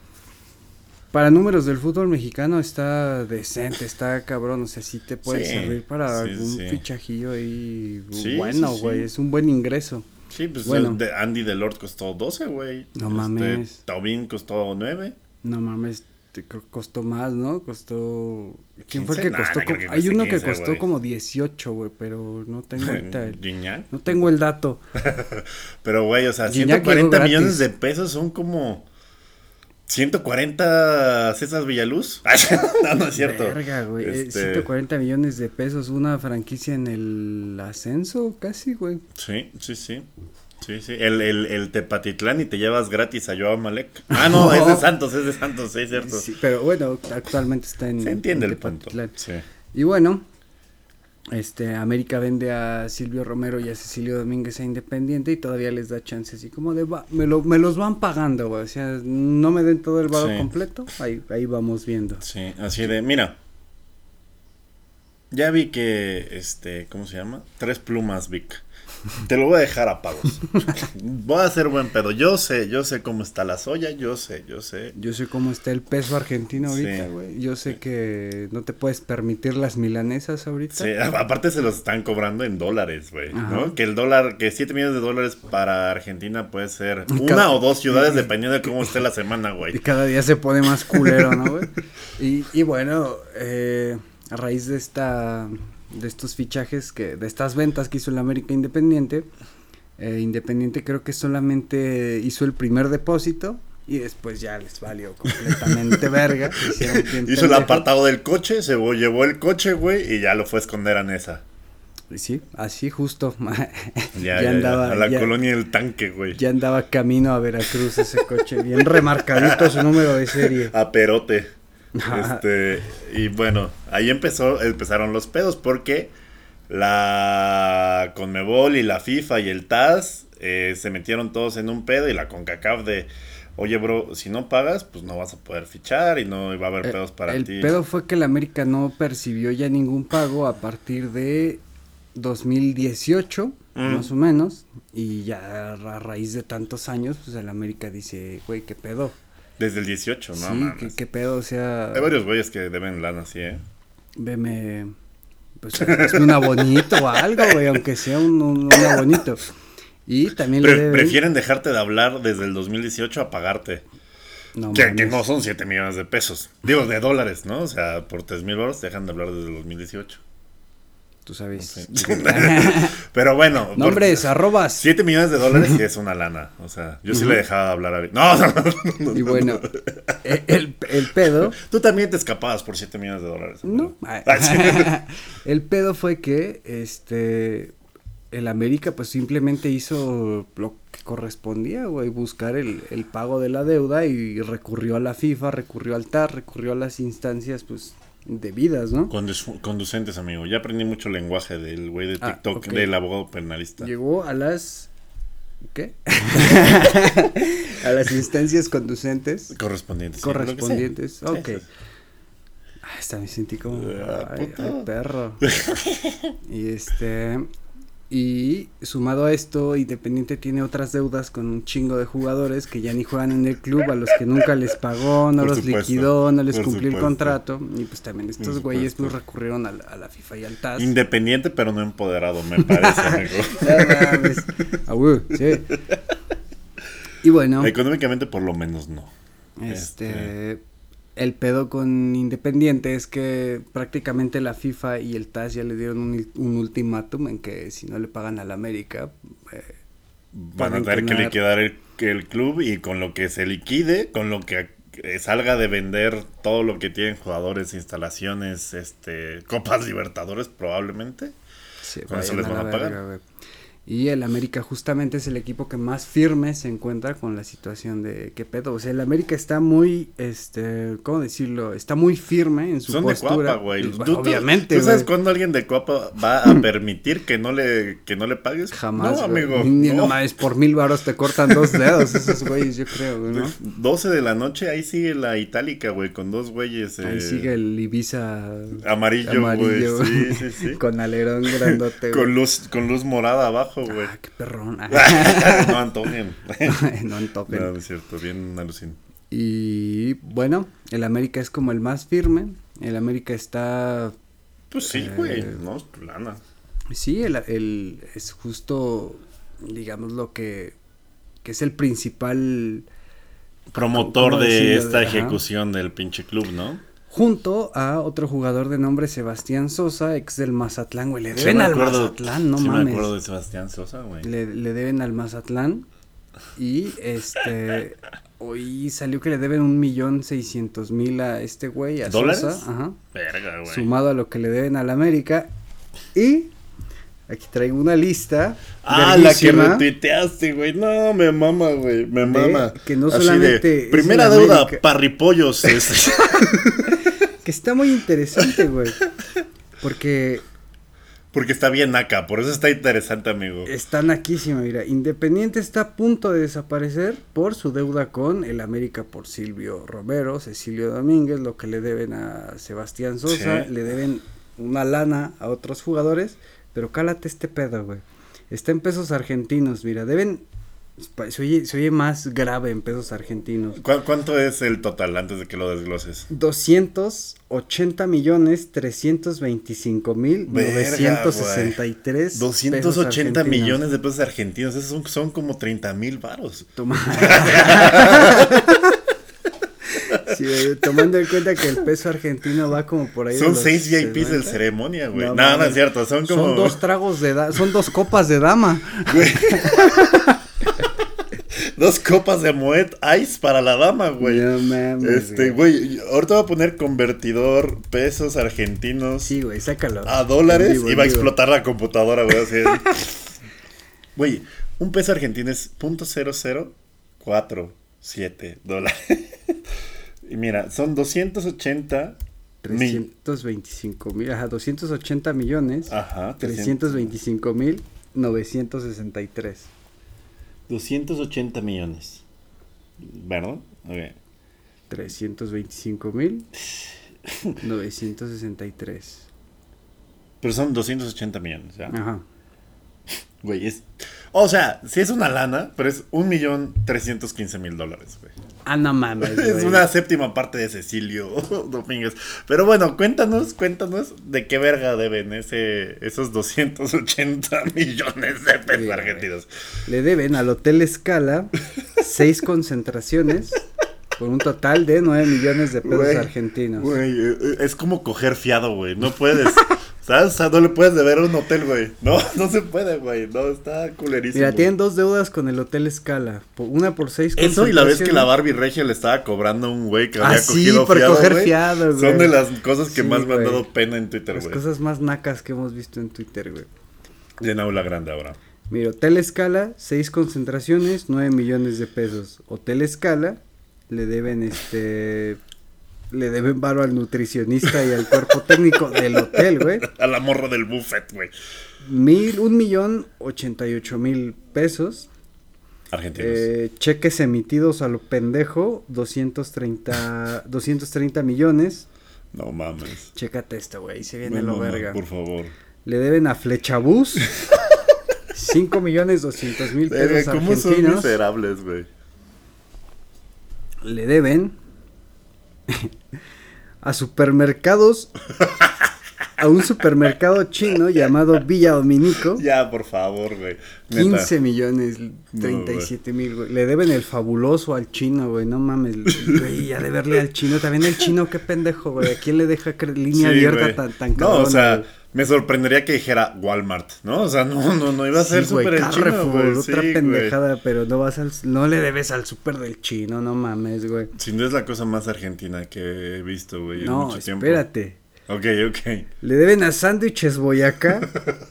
Para números del fútbol mexicano está decente, está cabrón, o sea, sí te puede Sí, servir para algún fichajillo ahí Sí, bueno, güey, es un buen ingreso. Sí, pues Bueno. el de Andy Delort costó 12, güey. No Este, mames. Taubín costó 9. No mames, que costó más, ¿no? Costó... ¿Quién fue el 15? que Nah, costó? no como- que Hay uno que 15, costó güey. como 18, güey, pero no tengo <laughs> ahorita el... Gignac. No tengo el dato. <laughs> Pero, güey, o sea, Gignac 140 llegó gratis. millones de pesos son como 140 César Villaluz. <laughs> no, no es cierto. Verga, güey. eh, Este, 140 millones de pesos, una franquicia en el ascenso casi, güey. Sí, sí, sí. Sí, sí. El, el, el Tepatitlán y te llevas gratis a Joao Malek. Ah, no, es de <laughs> Santos, es de Santos, sí, es cierto. Sí, pero bueno, actualmente está en Se entiende en el punto. Tepatitlán. Sí. Y bueno, este América vende a Silvio Romero y a Cecilio Domínguez a Independiente y todavía les da chance así como de va, me, lo, me los van pagando, güey. O sea, no me den todo el valor Sí. completo, ahí, ahí vamos viendo. Sí, así de, mira. Ya vi que, este, ¿cómo se llama? Tres plumas, Vic. <laughs> Te lo voy a dejar a pagos. voy a hacer buen pedo. Yo sé, yo sé cómo está la soya, yo sé, yo sé. Yo sé cómo está el peso argentino ahorita, Sí. güey. Yo sé que no te puedes permitir las milanesas ahorita. Sí, aparte se los están cobrando en dólares, güey. ¿no? Que el dólar, que 7 millones de dólares para Argentina puede ser una Cada- o dos ciudades dependiendo de cómo esté la semana, Y güey. cada día se pone más culero, ¿no, güey? <laughs> Y, y bueno, eh, a raíz de esta, de estos fichajes, que de estas ventas que hizo el América Independiente, eh, Independiente creo que solamente hizo el primer depósito y después ya les valió completamente <laughs> verga. Hizo el apartado del coche, se llevó el coche, güey, y ya lo fue a esconder a Nesa. Sí, así justo. <laughs> Ya, Ya ya, andaba- ya, a la ya- colonia del tanque, güey. ya andaba camino a Veracruz ese coche, bien remarcadito su número de serie. A Perote. Este, y bueno, ahí empezó, empezaron los pedos porque la Conmebol y la FIFA y el TAS eh, se metieron todos en un pedo y la CONCACAF de, oye bro, si no pagas, pues no vas a poder fichar y no va a haber Eh, pedos para el ti. pedo fue que el América no percibió ya ningún pago a partir de 2018, Mm. más o menos, y ya a raíz de tantos años, pues el América dice, güey, ¿qué pedo? Desde el 18, ¿no? sí, mames. ¿qué, qué pedo? O sea, Hay varios güeyes que deben lana así, ¿eh? veme, pues hazme un abonito o algo, güey, aunque sea un, un, un abonito. Y también le Pre- deben... prefieren dejarte de hablar desde el 2018 a pagarte. No, que, que no son 7 millones de pesos. Digo, de dólares, ¿no? O sea, por 3 mil te dejan de hablar desde el 2018. Tú sabes. <laughs> Pero bueno. por- Nombres, arrobas. 7 millones de dólares <laughs> es una lana. O sea, yo sí le dejaba de hablar a... No, no, no, no, Y bueno, e- el, el pedo <laughs> Tú también te escapabas por 7 millones de dólares. No. Ay, sí. el pedo fue que este el América pues simplemente hizo lo que correspondía, güey, buscar el, el pago de la deuda y recurrió a la FIFA, recurrió al TAR, recurrió a las instancias pues debidas, ¿no? Condus- conducentes, amigo. Ya aprendí mucho lenguaje del güey de Ah, TikTok, ok. del abogado penalista. Llegó a las ¿qué? <laughs> a las instancias conducentes Correspondientes. correspondientes. Sí, ok. sí, sí. Ah, hasta me sentí como Ah, ay, ay, perro. <laughs> y este y sumado a esto, Independiente tiene otras deudas con un chingo de jugadores que ya ni juegan en el club, a los que nunca les pagó, no Por los supuesto, liquidó, no les por cumplió el contrato. Y pues también estos güeyes pues recurrieron a la, a la FIFA y al TAS. Independiente, pero no empoderado, me parece, <laughs> amigo. No sí. Y bueno. Económicamente, por lo menos, no. Este, el pedo con Independiente es que prácticamente la FIFA y el TAS ya le dieron un, ultimátum en que si no le pagan al América, eh, Van a tener que liquidar el, el club y con lo que se liquide, con lo que eh, salga de vender todo lo que tienen jugadores, instalaciones, este, Copas Libertadores probablemente. Con eso les van a pagar. Y el América justamente es el equipo que más firme se encuentra con la situación de qué pedo. O sea, el América está muy, este, ¿cómo decirlo? Está muy firme en su Son de postura. Coapa, güey. Y, ¿Tú- bueno, tú- obviamente, ¿Tú sabes güey. cuándo alguien de Coapa va a <laughs> permitir que no le, que no le pagues? Jamás, No, güey. amigo. Ni no. nomás por mil varos te cortan dos dedos esos güeyes, yo creo, güey, ¿no? 12 de la noche, ahí sigue la itálica, güey, con dos güeyes. Ahí eh, sigue el Ibiza Amarillo, güey. Sí, sí, sí. <laughs> con alerón grandote, Con güey. luz, con luz morada abajo, güey. Ah, qué perrón. <laughs> no antojen. <laughs> no antojen. No, no es cierto, bien alucin. Y bueno, el América es como el más firme. El América está. Pues sí, Eh, güey, no, es tu lana. Sí, el, el- es justo, digamos, lo que, que es el principal Promotor ¿Cómo de esta ejecución del pinche club, ¿no? Junto a otro jugador de nombre Sebastián Sosa, ex del Mazatlán, güey. Le Sí deben me al acuerdo- Mazatlán, no sí mames. me acuerdo de Sebastián Sosa, güey. Le, le deben al Mazatlán. Y este. Hoy salió que le deben un millón seiscientos mil a este güey, a ¿Dólares? Sosa. Ajá. Verga, güey. Sumado a lo que le deben al América. Y. Aquí traigo una lista. Ah, la que retuiteaste, güey. No, me mama, güey. Me De mama. que no Así solamente de, primera deuda, parripollos. <laughs> este. Que está muy interesante, güey. Porque Porque está bien acá, por eso está interesante, amigo. está naquísima, mira. Independiente está a punto de desaparecer por su deuda con el América por Silvio Romero, Cecilio Domínguez, lo que le deben a Sebastián Sosa, Sí. le deben una lana a otros jugadores, pero cálate este pedo, güey. Está en pesos argentinos, mira, deben... Se oye, se oye más grave en pesos argentinos. ¿Cu- ¿Cuánto es el total antes de que lo desgloses? 280 millones 325 mil Verga, 963 280 millones de pesos argentinos, esos son, son como 30 mil varos. Toma. <laughs> <laughs> Sí, tomando en cuenta que el peso argentino va como por ahí. Son 6 VIPs del 60. ceremonia, güey. No, No, no, mames. es cierto, son como... Son dos tragos de da- son dos copas de dama. <laughs> dos copas de Moet Ice para la dama, güey. No mames, Este, güey, ahorita voy a poner convertidor pesos argentinos Sí, güey, sácalo. a dólares vivo, y va a explotar la computadora, güey. así. <laughs> Güey, un peso argentino es .0047 dólares. Y mira, son 280 mil. 325 mil, ajá, 280 millones. Ajá, 325 mil 963. 280 millones. ¿Verdad? Ok. 325 mil <laughs> 963. Pero son 280 millones, ¿ya? Ajá. Güey, es. O sea, sí es una lana, pero es un millón trescientos quince mil dólares, güey. Ah, no mames. <laughs> Es una séptima parte de Cecilio <laughs> Domínguez. Pero bueno, cuéntanos, cuéntanos de qué verga deben ese, esos 280 <laughs> millones de pesos argentinos. Le deben al Hotel Escala seis concentraciones por un total de 9 millones de pesos Güey, argentinos. Güey, eh, eh, es como coger fiado, güey. No puedes. ¿Sabes? O sea, no le puedes deber a un hotel, güey. No, <laughs> no se puede, güey. No, está culerísimo. Mira, tienen dos deudas con el Hotel Escala. Una por seis Eso y la vez que la. Barbie Regia le estaba cobrando a un güey que Ah, había sí, cogido por fiado, coger fiado, güey. Son de las cosas que Sí, más me han dado pena en Twitter, Las güey. cosas más nacas que hemos visto en Twitter, güey. De Aula Grande ahora. Mira, Hotel Escala, seis concentraciones, 9 millones de pesos. Hotel Escala, le deben este. Le deben varo al nutricionista y al cuerpo técnico del hotel, güey. <laughs> A la morra del buffet, güey. Mil, un millón ochenta y ocho mil pesos. Argentinos. Eh, cheques emitidos a lo pendejo, 230, 230 <laughs> millones. no mames. Chécate esto, güey, se viene No, lo no, no, verga. por favor. Le deben a Flechabús <laughs> 5 millones 200 mil pesos ¿Cómo son argentinos. miserables, güey? Le deben a supermercados, a un supermercado chino llamado Villa Dominico. Ya, por favor, güey. Neta. 15 millones 37 mil, güey. Le deben el fabuloso al chino, güey. No mames, güey. Ya deberle al chino. También el chino, qué pendejo, güey. ¿A quién le deja línea Sí, abierta tan, tan No, o sea? Me sorprendería que dijera Walmart, ¿no? O sea, no, no, no iba a ser Sí, súper el chino, güey. otra Sí, güey. pendejada, pero no vas al, no le debes al super del chino, no mames, güey. Sin duda es la cosa más argentina que he visto, güey, en No, mucho tiempo. espérate. Ok, ok. Le deben a Sándwiches Boyaca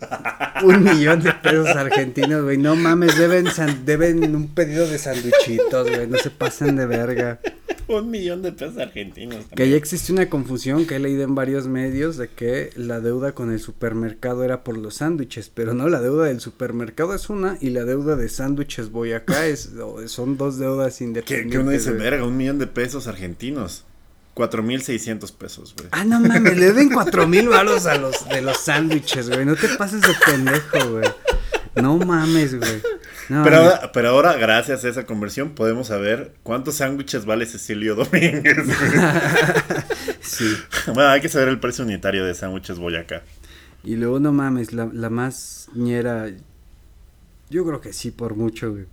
<laughs> un millón de pesos argentinos, güey. No mames, deben, deben un pedido de sándwichitos, güey. No se pasen de verga. Un millón de pesos argentinos. Que ya existe una confusión que he leído en varios medios de que la deuda con el supermercado era por los sándwiches, pero no, la deuda del supermercado es una y la deuda de sándwiches Boyacá es, <laughs> son dos deudas independientes. que uno dice, verga, un millón de pesos argentinos. Cuatro mil seiscientos pesos, güey. Ah, no mames, le deben cuatro mil <laughs> varos a los de los sándwiches, güey. No te pases de pendejo, güey. No mames, güey. No, Pero mames. ahora, pero ahora, gracias a esa conversión, podemos saber cuántos sándwiches vale Cecilio Domínguez. <laughs> Sí. bueno, hay que saber el precio unitario de sándwiches Boyacá. Y luego, no mames, la, la más ñera. Yo creo que sí, por mucho, güey.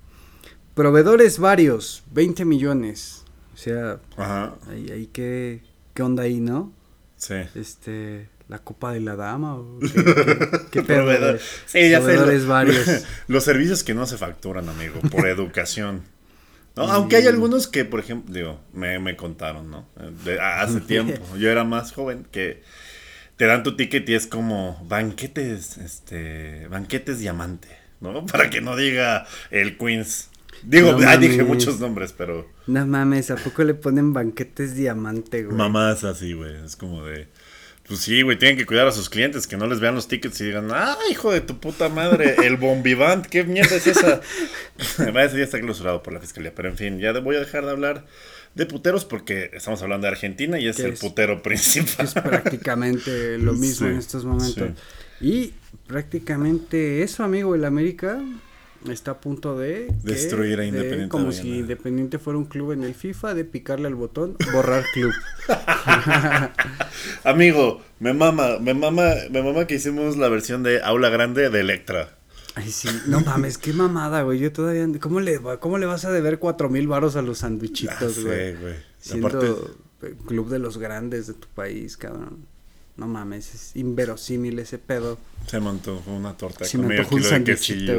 proveedores varios, 20 millones. O sea, Ajá. ahí qué, qué onda ahí, ¿no? Sí. Este, la copa de la dama o <laughs> qué, qué, Proveedor. Sí, ya. Proveedores varios. <laughs> Los servicios que no se facturan, amigo, por <laughs> educación. ¿No? Aunque hay algunos que, por ejemplo, digo, me, me contaron, ¿no? De- hace tiempo, yo era más joven, que te dan tu ticket y es como banquetes, este, banquetes diamante, ¿no? Para que no diga el Queens. Digo, No ah, dije muchos nombres, pero No mames, ¿a poco le ponen banquetes diamante, güey? mamás así, güey, es como de... Pues sí, güey, tienen que cuidar a sus clientes, que no les vean los tickets y digan, ah, hijo de tu puta madre, el bombivant, ¿qué mierda es esa? <laughs> Ese ya está clausurado por la fiscalía, pero en fin, ya voy a dejar de hablar de puteros porque estamos hablando de Argentina y es ¿Qué el es? putero principal. es prácticamente lo <laughs> mismo Sí, en estos momentos. Y prácticamente eso, amigo, el América está a punto de que- Destruir a de- Independiente como si. Independiente fuera un club en el FIFA, de picarle al botón, borrar club. <laughs> Amigo, me mama, me mama, me mama que hicimos la versión de Aula Grande de Electra. Ay, sí, no mames, qué mamada, güey. Yo todavía, ¿cómo le, cómo le vas a deber cuatro mil varos a los Ya sandwichitos, sé, güey? güey. Siendo Aparte, el club de los grandes de tu país, cabrón. No mames, es inverosímil ese pedo. se montó una torta Si con me medio antojó un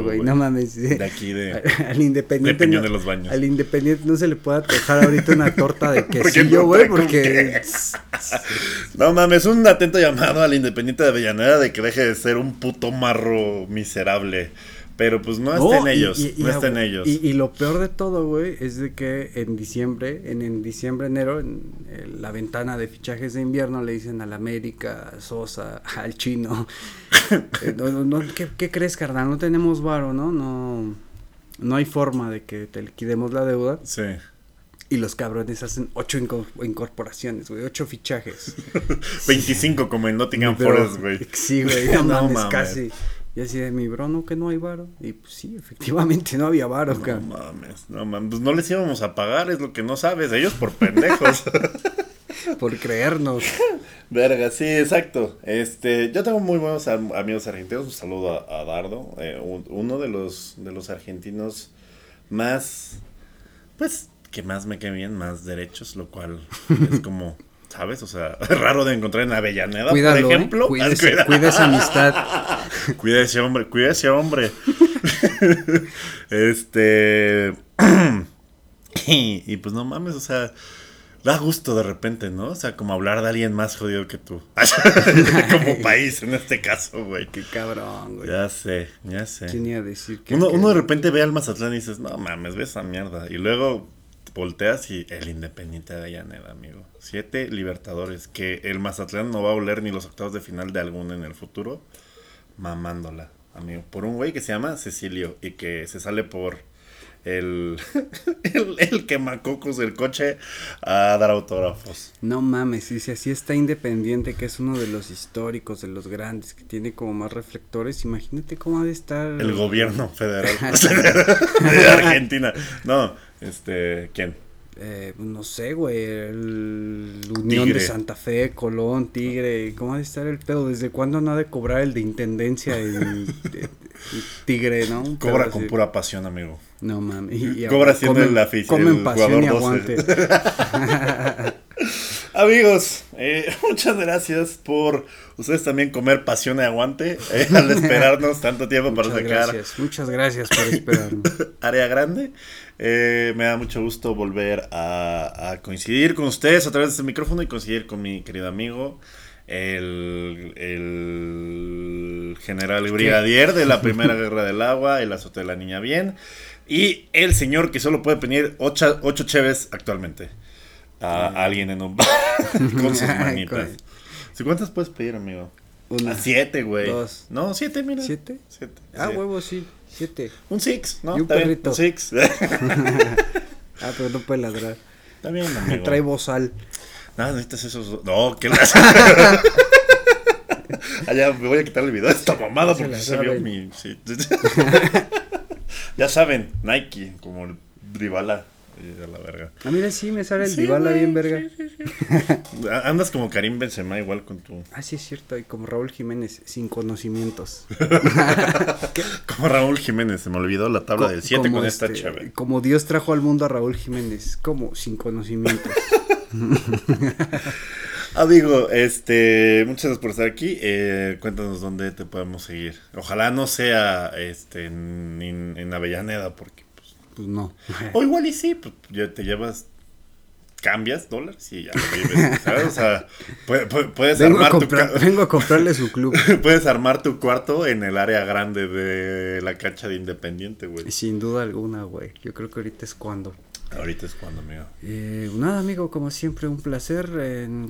güey. No mames. De aquí de... Al Independiente. de Peñón no- de los Baños. Al Independiente no se le puede antojar ahorita una torta de <laughs> quesillo, güey, porque. <laughs> No mames, un atento llamado al Independiente de Avellaneda de que deje de ser un puto marro miserable. Pero pues no, está en ellos, y- y no está en ellos. Y, lo peor de todo, güey, es de que en diciembre, en, en diciembre, enero, en, la ventana de fichajes de invierno le dicen al América, a Sosa, <laughs> al Chino. eh, no, no, no, ¿qué, qué crees, carnal? No tenemos varo, ¿no? No. No hay forma de que te liquidemos la deuda. Sí. Y los cabrones hacen ocho inco- incorporaciones, güey, ocho fichajes. <laughs> 25 como en Nottingham Forest, güey. Sí, güey, no, <laughs> No mames, mames. casi. Y así de mi bro, no, que no hay varo. Y pues sí, efectivamente no había varo, No mames, no mames. Pues no les íbamos a pagar, es lo que no sabes. Ellos por pendejos. <laughs> Por creernos. Verga, sí, exacto. Este, yo tengo muy buenos am- amigos argentinos. Un saludo a, a Dardo, eh, un- uno de los de los argentinos más, pues, que más me cae bien, más derechos, lo cual es como, <laughs> ¿sabes? O sea, <laughs> raro de encontrar en Avellaneda, Cuídalo, por ¿eh? ejemplo. Cuida, ese- cuida- cuida esa amistad. <laughs> Cuida ese hombre, cuida ese hombre. <laughs> este. <clears throat> y, y pues no mames, o sea, da gusto de repente, ¿no? O sea, como hablar de alguien más jodido que tú. como país en este caso, güey. Qué cabrón, güey. Ya sé, ya sé. ¿Quién iba a decir que, Uno, que- uno de repente ve al Mazatlán y dices, no mames, ve esa mierda. Y luego volteas y el Independiente de Avellaneda, amigo. Siete Libertadores. Que el Mazatlán no va a oler ni los octavos de final de alguno en el futuro. Mamándola, amigo. Por un güey que se llama Cecilio y que se sale por el, <laughs> el, el quemacocos del coche a dar autógrafos. No mames, y si así está Independiente, que es uno de los históricos, de los grandes, que tiene como más reflectores, imagínate cómo ha de estar... El gobierno federal <laughs> <laughs> de Argentina. No, este, ¿quién? Eh, no sé, güey, el Unión Tigre. de Santa Fe, Colón, Tigre, ¿cómo ha de estar el pedo? ¿Desde cuándo no ha de cobrar el de Intendencia el, <laughs> el Tigre, no? Un Cobra así. con pura pasión, amigo. No mames. Y, y <laughs> Cobra siendo comen- el afic- Comen pasión y aguante. 12. <laughs> Amigos, eh, muchas gracias por ustedes también comer pasión y aguante eh, al esperarnos tanto tiempo para Muchas sacar gracias, muchas gracias por esperarme. área grande. Eh, me da mucho gusto volver a, a coincidir con ustedes a través de este micrófono y coincidir con mi querido amigo, el, el general brigadier de la <laughs> Primera Guerra del Agua, el azote de la niña bien, y el señor que solo puede pedir ocho, ocho cheves actualmente. A alguien en un bar <laughs> con sus <laughs> manitas. ¿Sí, ¿Cuántas puedes pedir, amigo? Una. A siete, güey. Dos. No, siete, mira. ¿Siete? Siete. Ah, sí. huevo, sí, siete. Un six, ¿no? Y un Está bien, perrito. Un six. <laughs> Ah, pero no puede ladrar. Está bien, amigo. Trae bozal. No, necesitas esos. dos. No, ¿qué le <laughs> Allá me voy a quitar el video de esta mamada Se porque se vio mi. sí. <laughs> ya saben, Nike, como el Dribala. Y a la verga. Ah, mira, sí, me sale el Sí, bien verga. sí, sí, sí. <laughs> Andas como Karim Benzema igual con tu... Ah, sí, es cierto. Y como Raúl Jiménez, sin conocimientos. <laughs> como Raúl Jiménez, se me olvidó la tabla del 7 con esta este, chévere. Como Dios trajo al mundo a Raúl Jiménez, como sin conocimientos. <laughs> Amigo, este, muchas gracias por estar aquí. Eh, cuéntanos dónde te podemos seguir. Ojalá no sea este en, en, Avellaneda, porque pues, pues no. O igual y sí, pues ya te llevas cambias dólares y ya lo vives, ¿sabes? O sea, puedes, armar tu Vengo a comprarle su club. <laughs> puedes armar tu cuarto en el área grande de la cancha de Independiente, güey. Sin duda alguna, güey. Yo creo que ahorita es cuando. Ahorita es cuando, amigo. Eh, nada, amigo, como siempre, un placer.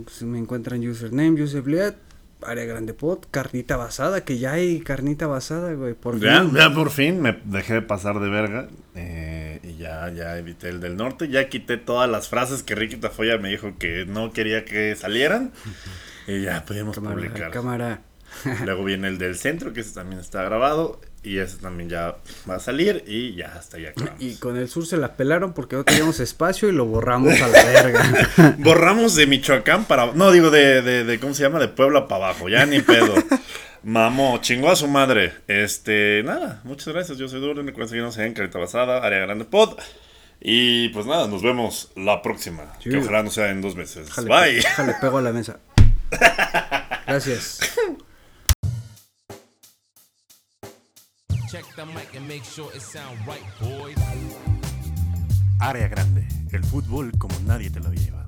Pues, me encuentran username, usebliat, área grande pod, carnita basada, que ya hay carnita basada, güey. Por ya, fin. ya por fin me dejé de pasar de verga. Eh, y ya, ya evité el del norte. Ya quité todas las frases que Ricky Tafoya me dijo que no quería que salieran. y ya pudimos publicar. Cámara. Luego viene el del centro, que ese también está grabado. Y ese también ya va a salir y ya hasta ya Y con el sur se la pelaron porque no teníamos espacio y lo borramos a la verga. <laughs> borramos de Michoacán para... No, digo de, de, ¿cómo se llama? De Puebla para abajo, ya ni pedo. <laughs> Mamó, chingó a su madre. Este, nada, muchas gracias. Yo soy Duro, recuerden seguirnos en Carita Basada, Área Grande Pod. Y pues nada, nos vemos la próxima. Que ojalá no sea en dos meses. Bye. Déjale, pego a la mesa. <laughs> Gracias. Check the mic and make sure it sound right, boys. Área grande, el fútbol como nadie te lo lleva.